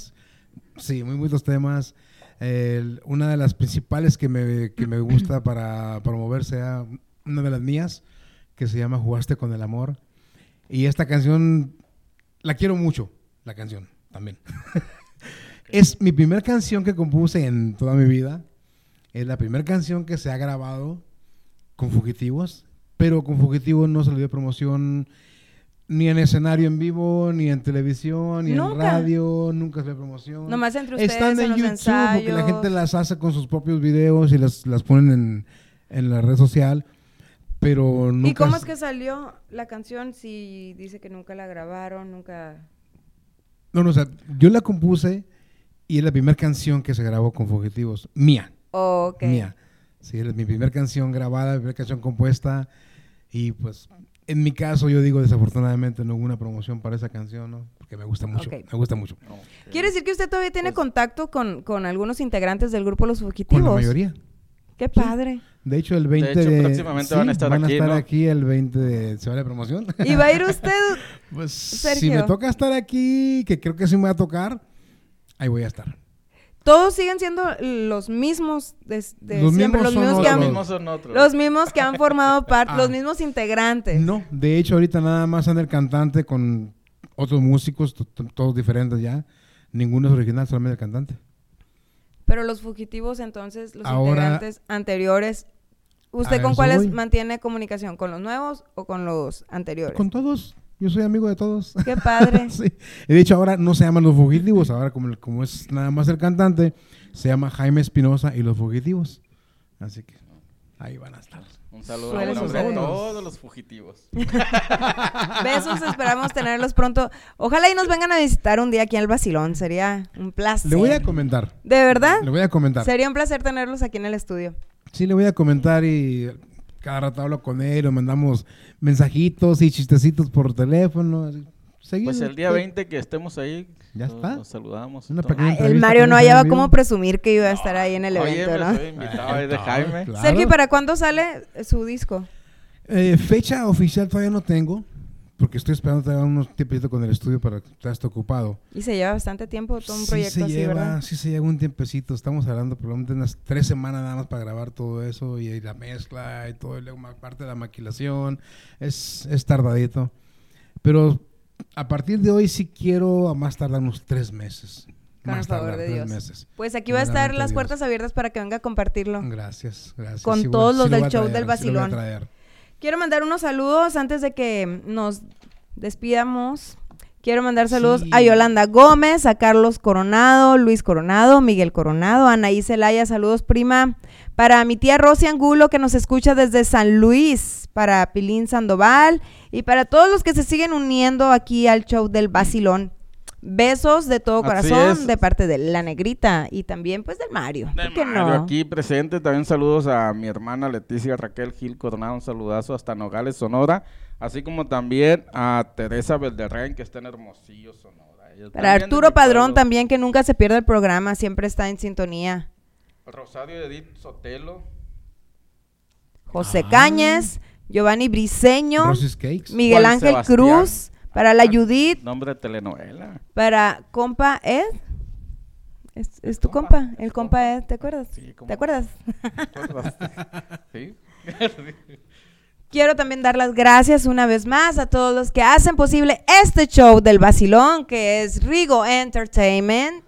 Sí, muy buenos temas. El- una de las principales que me, que me gusta para promover sea una de las mías, que se llama Jugaste con el Amor. Y esta canción, la quiero mucho, la canción también. es mi primera canción que compuse en toda mi vida. Es la primera canción que se ha grabado con Fugitivos, pero con Fugitivos no se le dio promoción ni en escenario en vivo, ni en televisión, ni en radio, nunca se le dio promoción.
Nomás entre ustedes
Están
en
YouTube porque la gente las hace con sus propios videos y las, las ponen en, en la red social, pero nunca...
¿Y cómo es que salió la canción si dice que nunca la grabaron, nunca...
No, no, o sea, yo la compuse y es la primera canción que se grabó con Fugitivos, mía.
Oh, ok.
Mía. Sí, es mi primera canción grabada, mi primera canción compuesta y pues en mi caso yo digo desafortunadamente no hubo una promoción para esa canción, ¿no? porque me gusta mucho,
Ok.
me gusta mucho.
Quiere decir que usted todavía tiene contacto con, con algunos integrantes del grupo Los
Con
Fugitivos.
la mayoría.
Qué padre.
De hecho, el 20
hecho,
de...
próximamente van a estar aquí, ¿no?
aquí el 20 de... ¿Se va la promoción?
¿Y va a ir usted,
Pues si
Sergio?
me toca estar aquí, que creo que sí me va a tocar, ahí voy a estar.
Todos siguen siendo los mismos de, de
Los
siempre,
mismos
los
son
mismos que
otros.
han,
Los
mismos son otros.
los mismos que han formado parte,
Ah.
los mismos integrantes.
No, de hecho ahorita nada más anda el cantante con otros músicos, to- to- todos diferentes ya. Ninguno es original, solamente el cantante.
Pero los fugitivos, entonces, los
Ahora-
integrantes anteriores, ¿usted con cuáles
voy.
mantiene comunicación? ¿Con los nuevos o con los anteriores?
Con todos. Yo soy amigo de todos.
Qué padre.
Sí. Y de hecho ahora no se llaman los fugitivos, ahora como, como es nada más el cantante, se llama Jaime Espinosa y los fugitivos. Así que ahí van a estar.
Un saludo en
suceder.
todos los fugitivos.
Besos, esperamos tenerlos pronto. Ojalá y nos vengan a visitar un día aquí al Basilón, sería un placer.
Le voy a comentar.
¿De verdad?
Le voy a comentar.
Sería un placer tenerlos aquí en el estudio.
Sí, le voy a comentar y cada rato hablo con él, o mandamos mensajitos y chistecitos por teléfono. así, seguido.
Pues el día 20 que estemos ahí,
Ya
nos-
está.
Nos saludamos.
Una
Todo.
pequeña
Ah, el Mario no hallaba cómo presumir que iba a estar ahí en el
Oye,
evento,
me
¿no?
soy invitado ahí de Jaime.
claro.
Sergio, ¿y para cuándo sale su disco?
Eh, fecha oficial todavía no tengo, porque estoy esperando todavía unos tiempecitos con el estudio para que ya esté ocupado.
Y se lleva bastante tiempo todo un
sí
proyecto
se
así,
lleva,
¿verdad?
sí se lleva un tiempecito. Estamos hablando probablemente unas tres semanas nada más para grabar todo eso y, la mezcla y todo, y luego parte de la maquilación. Es, es tardadito. Pero a partir de hoy sí quiero a más tardar unos tres meses.
Con el favor de
tres
Dios.
meses.
Pues aquí va a estar las puertas abiertas para que venga a compartirlo.
Gracias, gracias.
Con
Sí
todos
sí
los
lo
del
voy a
show
traer,
del
sí lo
vacilón.
traer.
Quiero mandar unos saludos antes de que nos despidamos. Quiero mandar saludos
Sí.
a Yolanda Gómez, a Carlos Coronado, Luis Coronado, Miguel Coronado, Anaí Celaya, saludos prima. Para mi tía Rosy Angulo que nos escucha desde San Luis, para Pilín Sandoval y para todos los que se siguen uniendo aquí al show del Basilón. Besos de todo corazón de parte de la negrita y también pues del Mario.
Del
¿Por qué
Mario
no?
aquí presente. También saludos a mi hermana Leticia Raquel Gil Coronado. Un saludazo hasta Nogales, Sonora. Así como también a Teresa Belderrain, que está en Hermosillo, Sonora. Ella
Para Arturo Padrón
pueblo.
también que nunca se pierde el programa, siempre está en sintonía.
Rosario Edith Sotelo.
José
Ah.
Cañas, Giovanni Briseño. Miguel
Juan
Ángel
Sebastián.
Cruz, para la Judith,
Nombre de telenovela.
para compa Ed. Es, es tu
Compa,
compa, el compa
compa.
Ed, ¿te acuerdas?
Sí, ¿cómo
¿Te acuerdas?
¿Te acuerdas? ¿Sí?
Quiero también dar las gracias una vez más a todos los que hacen posible este show del vacilón, que es Rigo Entertainment.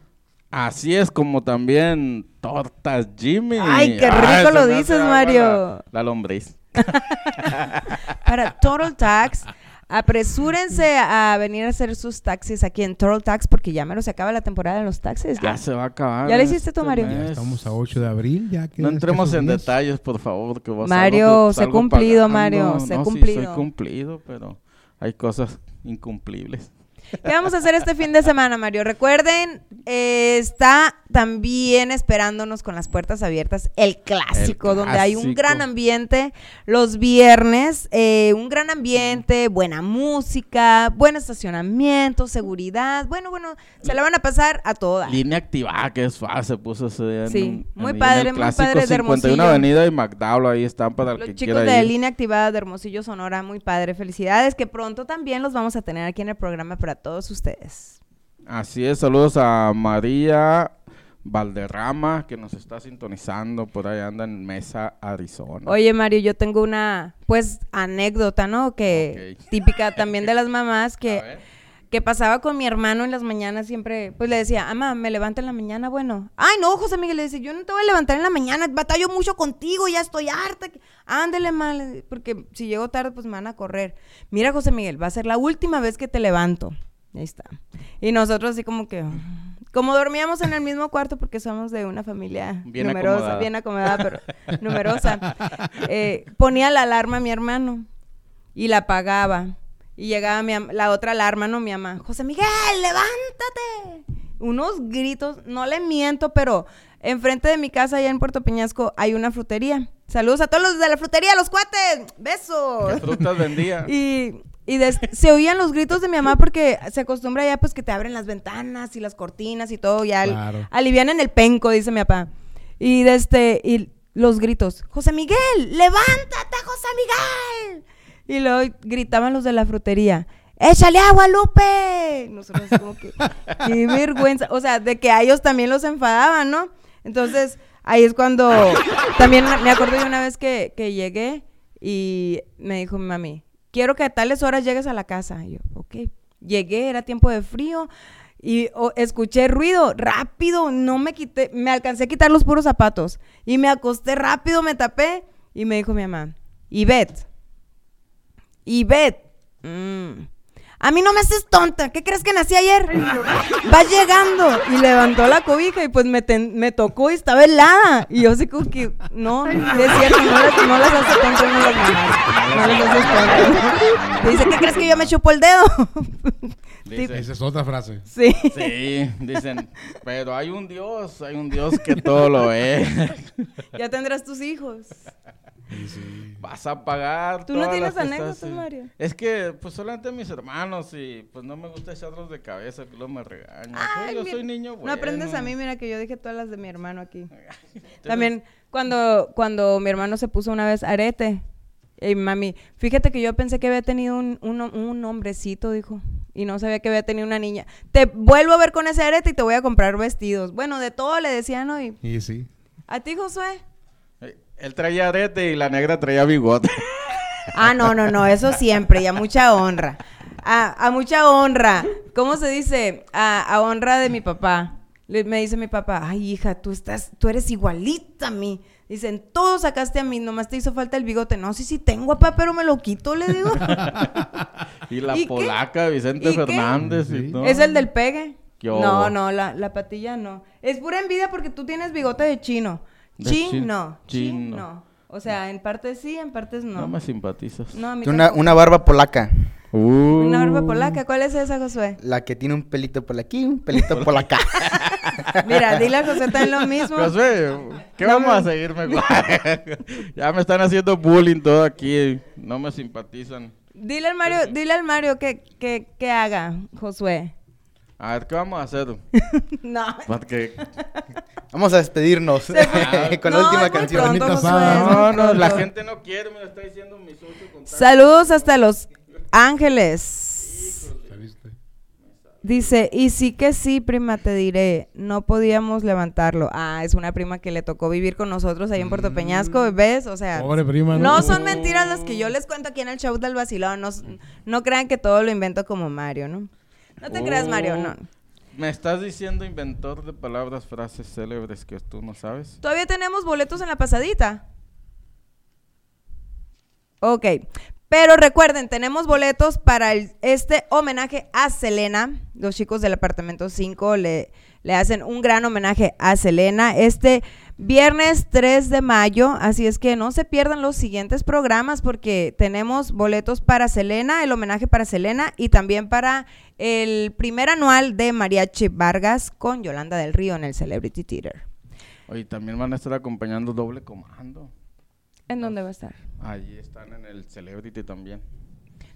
Así es como también Tortas Jimmy.
Ay, qué rico
se
lo dices, Mario.
La, la lombriz.
para Total Tax. Apresúrense a venir a hacer sus taxis aquí en Total Tax porque ya menos se acaba la temporada de los taxis.
Ya se va a acabar.
¿Ya le hiciste tú,
este
Mario?
Ya estamos a 8 de abril, ya que
No entremos en
días.
detalles, por favor. Que vos
Mario,
salgo-
sé
salgo
cumplido,
pagando.
Mario, sé
no, Sí,
cumplido.
soy cumplido, pero hay cosas incumplibles.
¿Qué vamos a hacer este fin de semana, Mario? Recuerden, eh, está también esperándonos con las puertas abiertas el clásico,
El
donde hay un gran ambiente los viernes, eh, un gran ambiente, buena música, buen estacionamiento, seguridad. Bueno, bueno, se la van a pasar a todas.
Línea activada, que es fácil, se puso ese día
Sí, muy
en
padre, muy padre de
51
Hermosillo.
Avenida y McDowell, ahí están para el
Los
que
chicos de
ir.
línea activada de Hermosillo Sonora, muy padre. Felicidades, que pronto también los vamos a tener aquí en el programa para todos ustedes.
Así es, saludos a María Valderrama, que nos está sintonizando, por ahí anda en Mesa, Arizona.
Oye, Mario, yo tengo una, pues, anécdota, ¿no? Que típica también de las mamás que, que pasaba con mi hermano en las mañanas siempre, pues le decía, ama, me levanto en la mañana, bueno. Ay, no, José Miguel, le dice, yo no te voy a levantar en la mañana, batallo mucho contigo, ya estoy harta. Ándele mal, porque si llego tarde, pues me van a correr. Mira, José Miguel, va a ser la última vez que te levanto. Ahí está. Y nosotros así como que... Como dormíamos en el mismo cuarto porque somos de una familia
Bien
numerosa,
acomodada.
bien acomodada, pero numerosa. Eh, ponía la alarma a mi hermano y la apagaba. Y llegaba mi la otra alarma, no mi mamá. José Miguel, levántate. Unos gritos, no le miento, pero enfrente de mi casa, allá en Puerto Peñasco, hay una frutería. Saludos a todos los de la frutería, los cuates. Besos.
¿Qué frutas vendía?
Y Y se oían los gritos de mi mamá porque se acostumbra ya pues que te abren las ventanas y las cortinas y todo, ya
Claro.
alivian en el penco, dice mi papá. Y de este, y los gritos, José Miguel, levántate, José Miguel. Y luego gritaban los de la frutería, échale agua, Lupe. Nosotros como que, qué vergüenza. O sea, de que a ellos también los enfadaban, ¿no? Entonces, ahí es cuando, también me me acuerdo de una vez que, que llegué y me dijo mi mami, quiero que a tales horas llegues a la casa. Y yo, ok. Llegué, era tiempo de frío y escuché ruido rápido, no me quité, me alcancé a quitar los puros zapatos y me acosté rápido, me tapé y me dijo mi mamá, Ivette, Ivette, mm, a mí no me haces tonta, ¿qué crees que nací ayer? Vas llegando y levantó la cobija y pues me, ten- me tocó y estaba helada y yo así como que, no, es cierto, no las, no las hace tontas no las mamás, no las haces tontas. Me dice, ¿qué crees que yo me chupo el dedo?
Dice-
Esa es otra frase.
Sí.
Sí, dicen, pero hay un Dios, hay un Dios que todo lo es.
Ya tendrás tus hijos.
Vas a pagar.
¿Tú no tienes anécdotas,
estás.
Mario?
Es que, pues, solamente mis hermanos y, pues, no me gusta echarlos de cabeza, que luego me regañan. Soy- yo soy niño bueno.
No aprendes a mí, mira que yo dije todas las de mi hermano aquí. También cuando, cuando mi hermano se puso una vez arete, y mami, fíjate que yo pensé que había tenido un, un, un hombrecito, dijo, y no sabía que había tenido una niña. Te vuelvo a ver con ese arete y te voy a comprar vestidos. Bueno, de todo le decían hoy.
Y sí.
¿A ti, Josué?
Él traía arete y la negra traía bigote.
Ah, no, no, no, eso siempre, y a mucha honra. A, a mucha honra. ¿Cómo se dice? A, a honra de mi papá. Le- me dice mi papá, ay, hija, tú estás, tú eres igualita a mí. Dicen, todos sacaste a mí, nomás te hizo falta el bigote. No, sí, sí tengo, papá, pero me lo quito, le digo.
Y la
¿Y qué?
polaca, Vicente
¿Y qué?
Fernández y todo.
¿Es el del pegue?
¿Qué
No, no, la, la patilla no. Es pura envidia porque tú tienes bigote de chino.
De
Chin, no. Chin, no. O sea, en partes sí, en partes no.
No me simpatizas.
No, a mí
Una, una barba polaca.
Una barba
Uh.
polaca. ¿Cuál es esa, Josué?
La que tiene un pelito por aquí, un pelito por acá.
Mira, dile a José también lo mismo.
Josué, ¿qué
No
vamos
me-
a seguir mejor? ya me están haciendo bullying todo aquí. No me simpatizan.
Dile al Mario, dile al Mario que, que, que haga, Josué.
A ver, ¿qué vamos a hacer?
No.
Porque...
Vamos a despedirnos con
No,
la última canción.
pronto, Josué,
No, no, la gente no quiere, me lo está diciendo mi socio contacto.
Saludos hasta Los Ángeles. Dice, y sí que sí, prima, te diré, no podíamos levantarlo. Ah, es una prima que le tocó vivir con nosotros ahí en Puerto Peñasco, ¿ves? O sea,
Pobre prima, ¿no?
no son mentiras las que yo les cuento aquí en el show del vacilón. No, no crean que todo lo invento como Mario, ¿no? No te creas, Mario,
Oh.
no.
Me estás diciendo inventor de palabras, frases célebres que tú no sabes.
Todavía tenemos boletos en la pasadita. Ok. Pero recuerden, tenemos boletos para el- este homenaje a Selena. Los chicos del apartamento 5 le, le hacen un gran homenaje a Selena este viernes 3 de mayo. Así es que no se pierdan los siguientes programas porque tenemos boletos para Selena, el homenaje para Selena y también para el primer anual de Mariachi Vargas con Yolanda del Río en el Celebrity Theater.
Oye, también van a estar acompañando doble comando.
¿En dónde va a estar?
Allí están en el Celebrity también.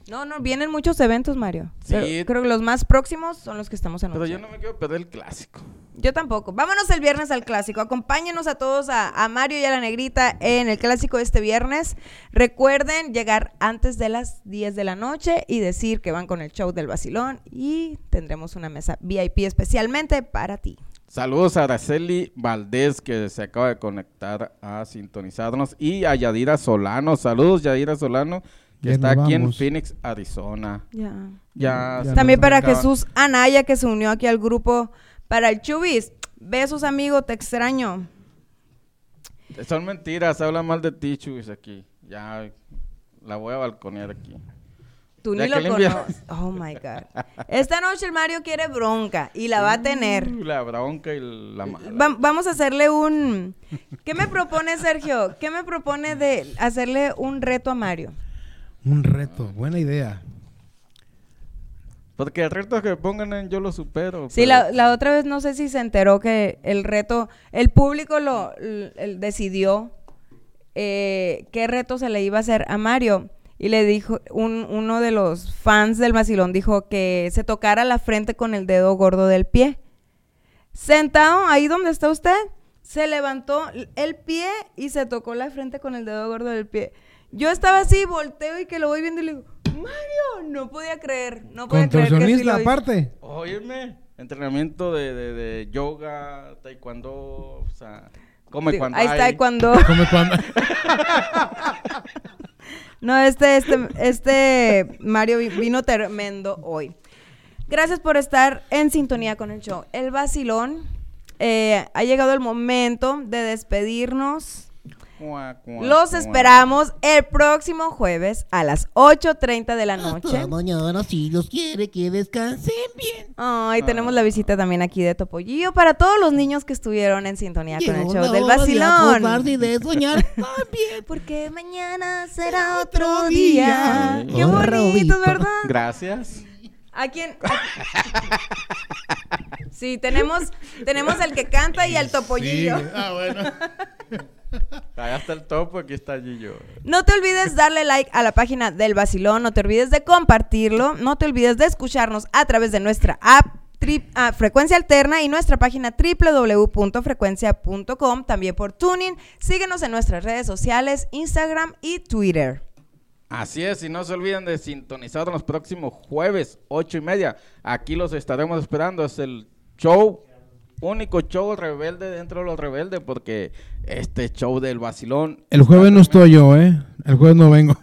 No, no, vienen muchos eventos, Mario.
Sí.
Pero creo que los más próximos son los que estamos
Pero
anunciando.
yo no me quiero perder el clásico.
Yo tampoco. Vámonos el viernes al clásico. Acompáñenos a todos, a, a Mario y a la negrita en el clásico de este viernes. Recuerden llegar antes de las 10 de la noche y decir que van con el show del vacilón y tendremos una mesa VIP especialmente para ti.
Saludos a Araceli Valdés que se acaba de conectar a sintonizarnos y a Yadira Solano. Saludos Yadira Solano que está aquí en. Phoenix, Arizona.
Ya.
Ya.
Ya
También para Jesús Anaya que se unió aquí al grupo para el Chubis. Besos, amigo, te extraño.
Son mentiras, habla mal de ti, Chubis, aquí. Ya la voy a balconear aquí.
Tú ni lo conoces. Oh my God. Esta noche el Mario quiere bronca y la va a tener.
Uh, la bronca y la mala.
Va- vamos a hacerle un. ¿Qué me propone Sergio? ¿Qué me propone de hacerle un reto a Mario?
Un reto, buena idea.
Porque el reto que pongan en yo lo supero.
Sí,
pero-
la, la otra vez no sé si se enteró que el reto, el público lo l- decidió eh, qué reto se le iba a hacer a Mario. y le dijo, un- uno de los fans del vacilón dijo que se tocara la frente con el dedo gordo del pie. Sentado ahí donde está usted, se levantó el pie y se tocó la frente con el dedo gordo del pie. Yo estaba así, volteo y que lo voy viendo y le digo, Mario, no podía creer, no podía creer que sí
Contorsionista
lo hizo".
aparte.
Óyeme, entrenamiento de, de, de yoga, taekwondo, o sea, come
Digo,
cuando
ahí está cuando
Como cuando-
No, este, este, este Mario vi- vino tremendo hoy. Gracias por estar en sintonía con el show. El vacilón. eh, ha llegado el momento de despedirnos.
Cuá, cuá,
Los
cuá.
esperamos el próximo jueves a las 8.30 de la noche.
mañana, si Dios quiere que descansen bien.
Ay, tenemos la visita también aquí de Topollillo para todos los niños que estuvieron en sintonía con el show del
de
vacilón.
acordarse y de soñar
Porque mañana será otro día. Qué bonito. ¿verdad?
Gracias.
¿A quién? Sí, tenemos, tenemos el que canta y el topollillo.
Sí. Ah, bueno. Allá está el topo, aquí está Gillo.
No te olvides darle like a la página del Basilón, no te olvides de compartirlo, no te olvides de escucharnos a través de nuestra app tri- ah, Frecuencia Alterna y nuestra página www.frecuencia.com, también por Tuning. Síguenos en nuestras redes sociales, Instagram y Twitter.
Así es, y no se olviden de sintonizar los próximos jueves, ocho y media. Aquí los estaremos esperando. Es el show, único show rebelde dentro de los rebeldes, porque este show del vacilón.
El jueves no estoy yo, ¿eh? El jueves no vengo.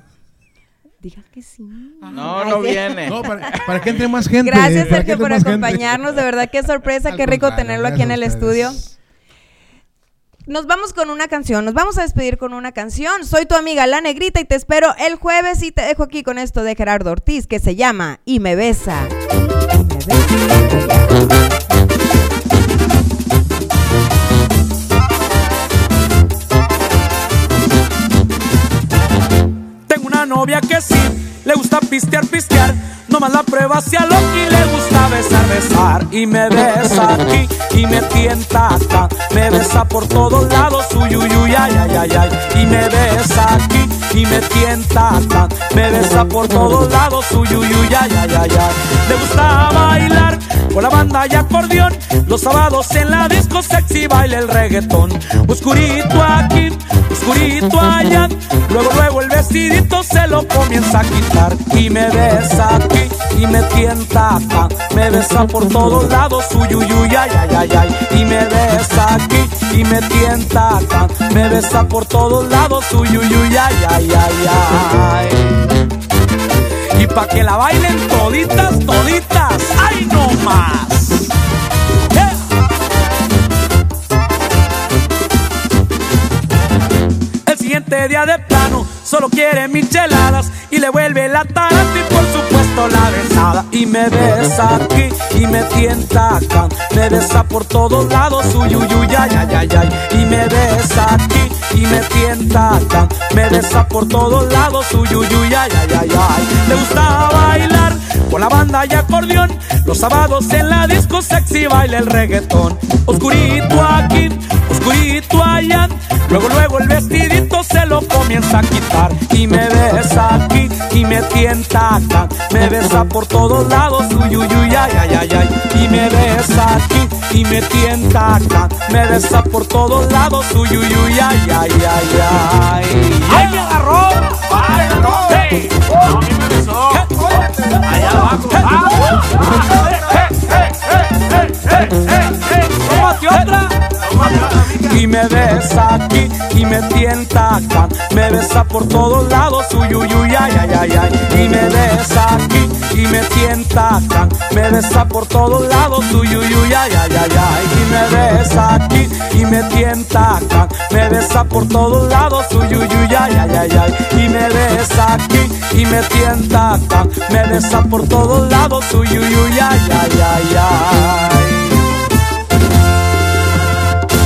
Diga que sí.
No, no viene.
No, para, para que entre más gente.
Gracias, Sergio, por
gente.
acompañarnos. De verdad, qué sorpresa, qué rico tenerlo aquí en el estudio. Nos vamos con una canción, nos vamos a despedir con una canción. Soy tu amiga La Negrita y te espero el jueves y te dejo aquí con esto de Gerardo Ortiz que se llama Y me besa.
Tengo una novia que sí, le gusta pistear, pistear. Nomás la prueba hacia lo que le gusta besar, besar. Y me besa aquí y me tienta acá. Me besa por todos lados, uy, uy, ay, ay, ay. Y me besa aquí y me tienta acá. Me besa por todos lados, uy, uy, ay, ay, ay. Le gusta bailar con la banda y acordeón. Los sábados en la disco sexy baila el reggaetón. Oscurito aquí, oscurito allá. Luego, luego el vestidito se lo comienza a quitar. Y me besa aquí y me tienta acá. Me besa por todos lados, uy, uy, uy, ay, ay, ay, ay. Y me besa aquí y me tienta acá. Me besa por todos lados, uy, uy, uy, ay, ay, ay, ay. Pa' que la bailen toditas, toditas, ¡ay no más! ¡Eh! El siguiente día de solo quiere micheladas y le vuelve la taranta y por supuesto la besada. Y me besa aquí y me tienta acá. Me besa por todos lados, uy, uy, ay, ay, ay. Y me besa aquí y me tienta acá. Me besa por todos lados, uy, uy, ay, ay, ay. Le gusta bailar con la banda y acordeón. Los sábados en la disco sexy baila el reggaetón. Oscurito aquí, oscurito allá. Luego, luego el vestidito se lo comienza a quitar. Y me besa aquí y me tienta acá. Me besa por todos lados, uy, uy, uy, ay, ay, ay, ay. Y me besa aquí y me tienta acá. Me besa por todos lados, uy, uy, uy, ay, ay, ay, ay. ¡Ay, me agarró! ¡Ay, no! ¡Hey! ¡Allá abajo! ¡Tómate otra! Y me besa aquí y me tienta acá. Me besa por todos lados, uy, uy, ay, ay, ay, ay. Y me besa aquí y me tienta acá. Me besa por todos lados, uy, uy, ay, ay, ay, ay. Y me besa aquí y me tienta acá. Me besa por todos lados, uy, uy, ay, ay, ay, ay. Y me besa aquí y me tienta acá. Me besa por todos lados, uy, uy, ay, ay, ay, ay.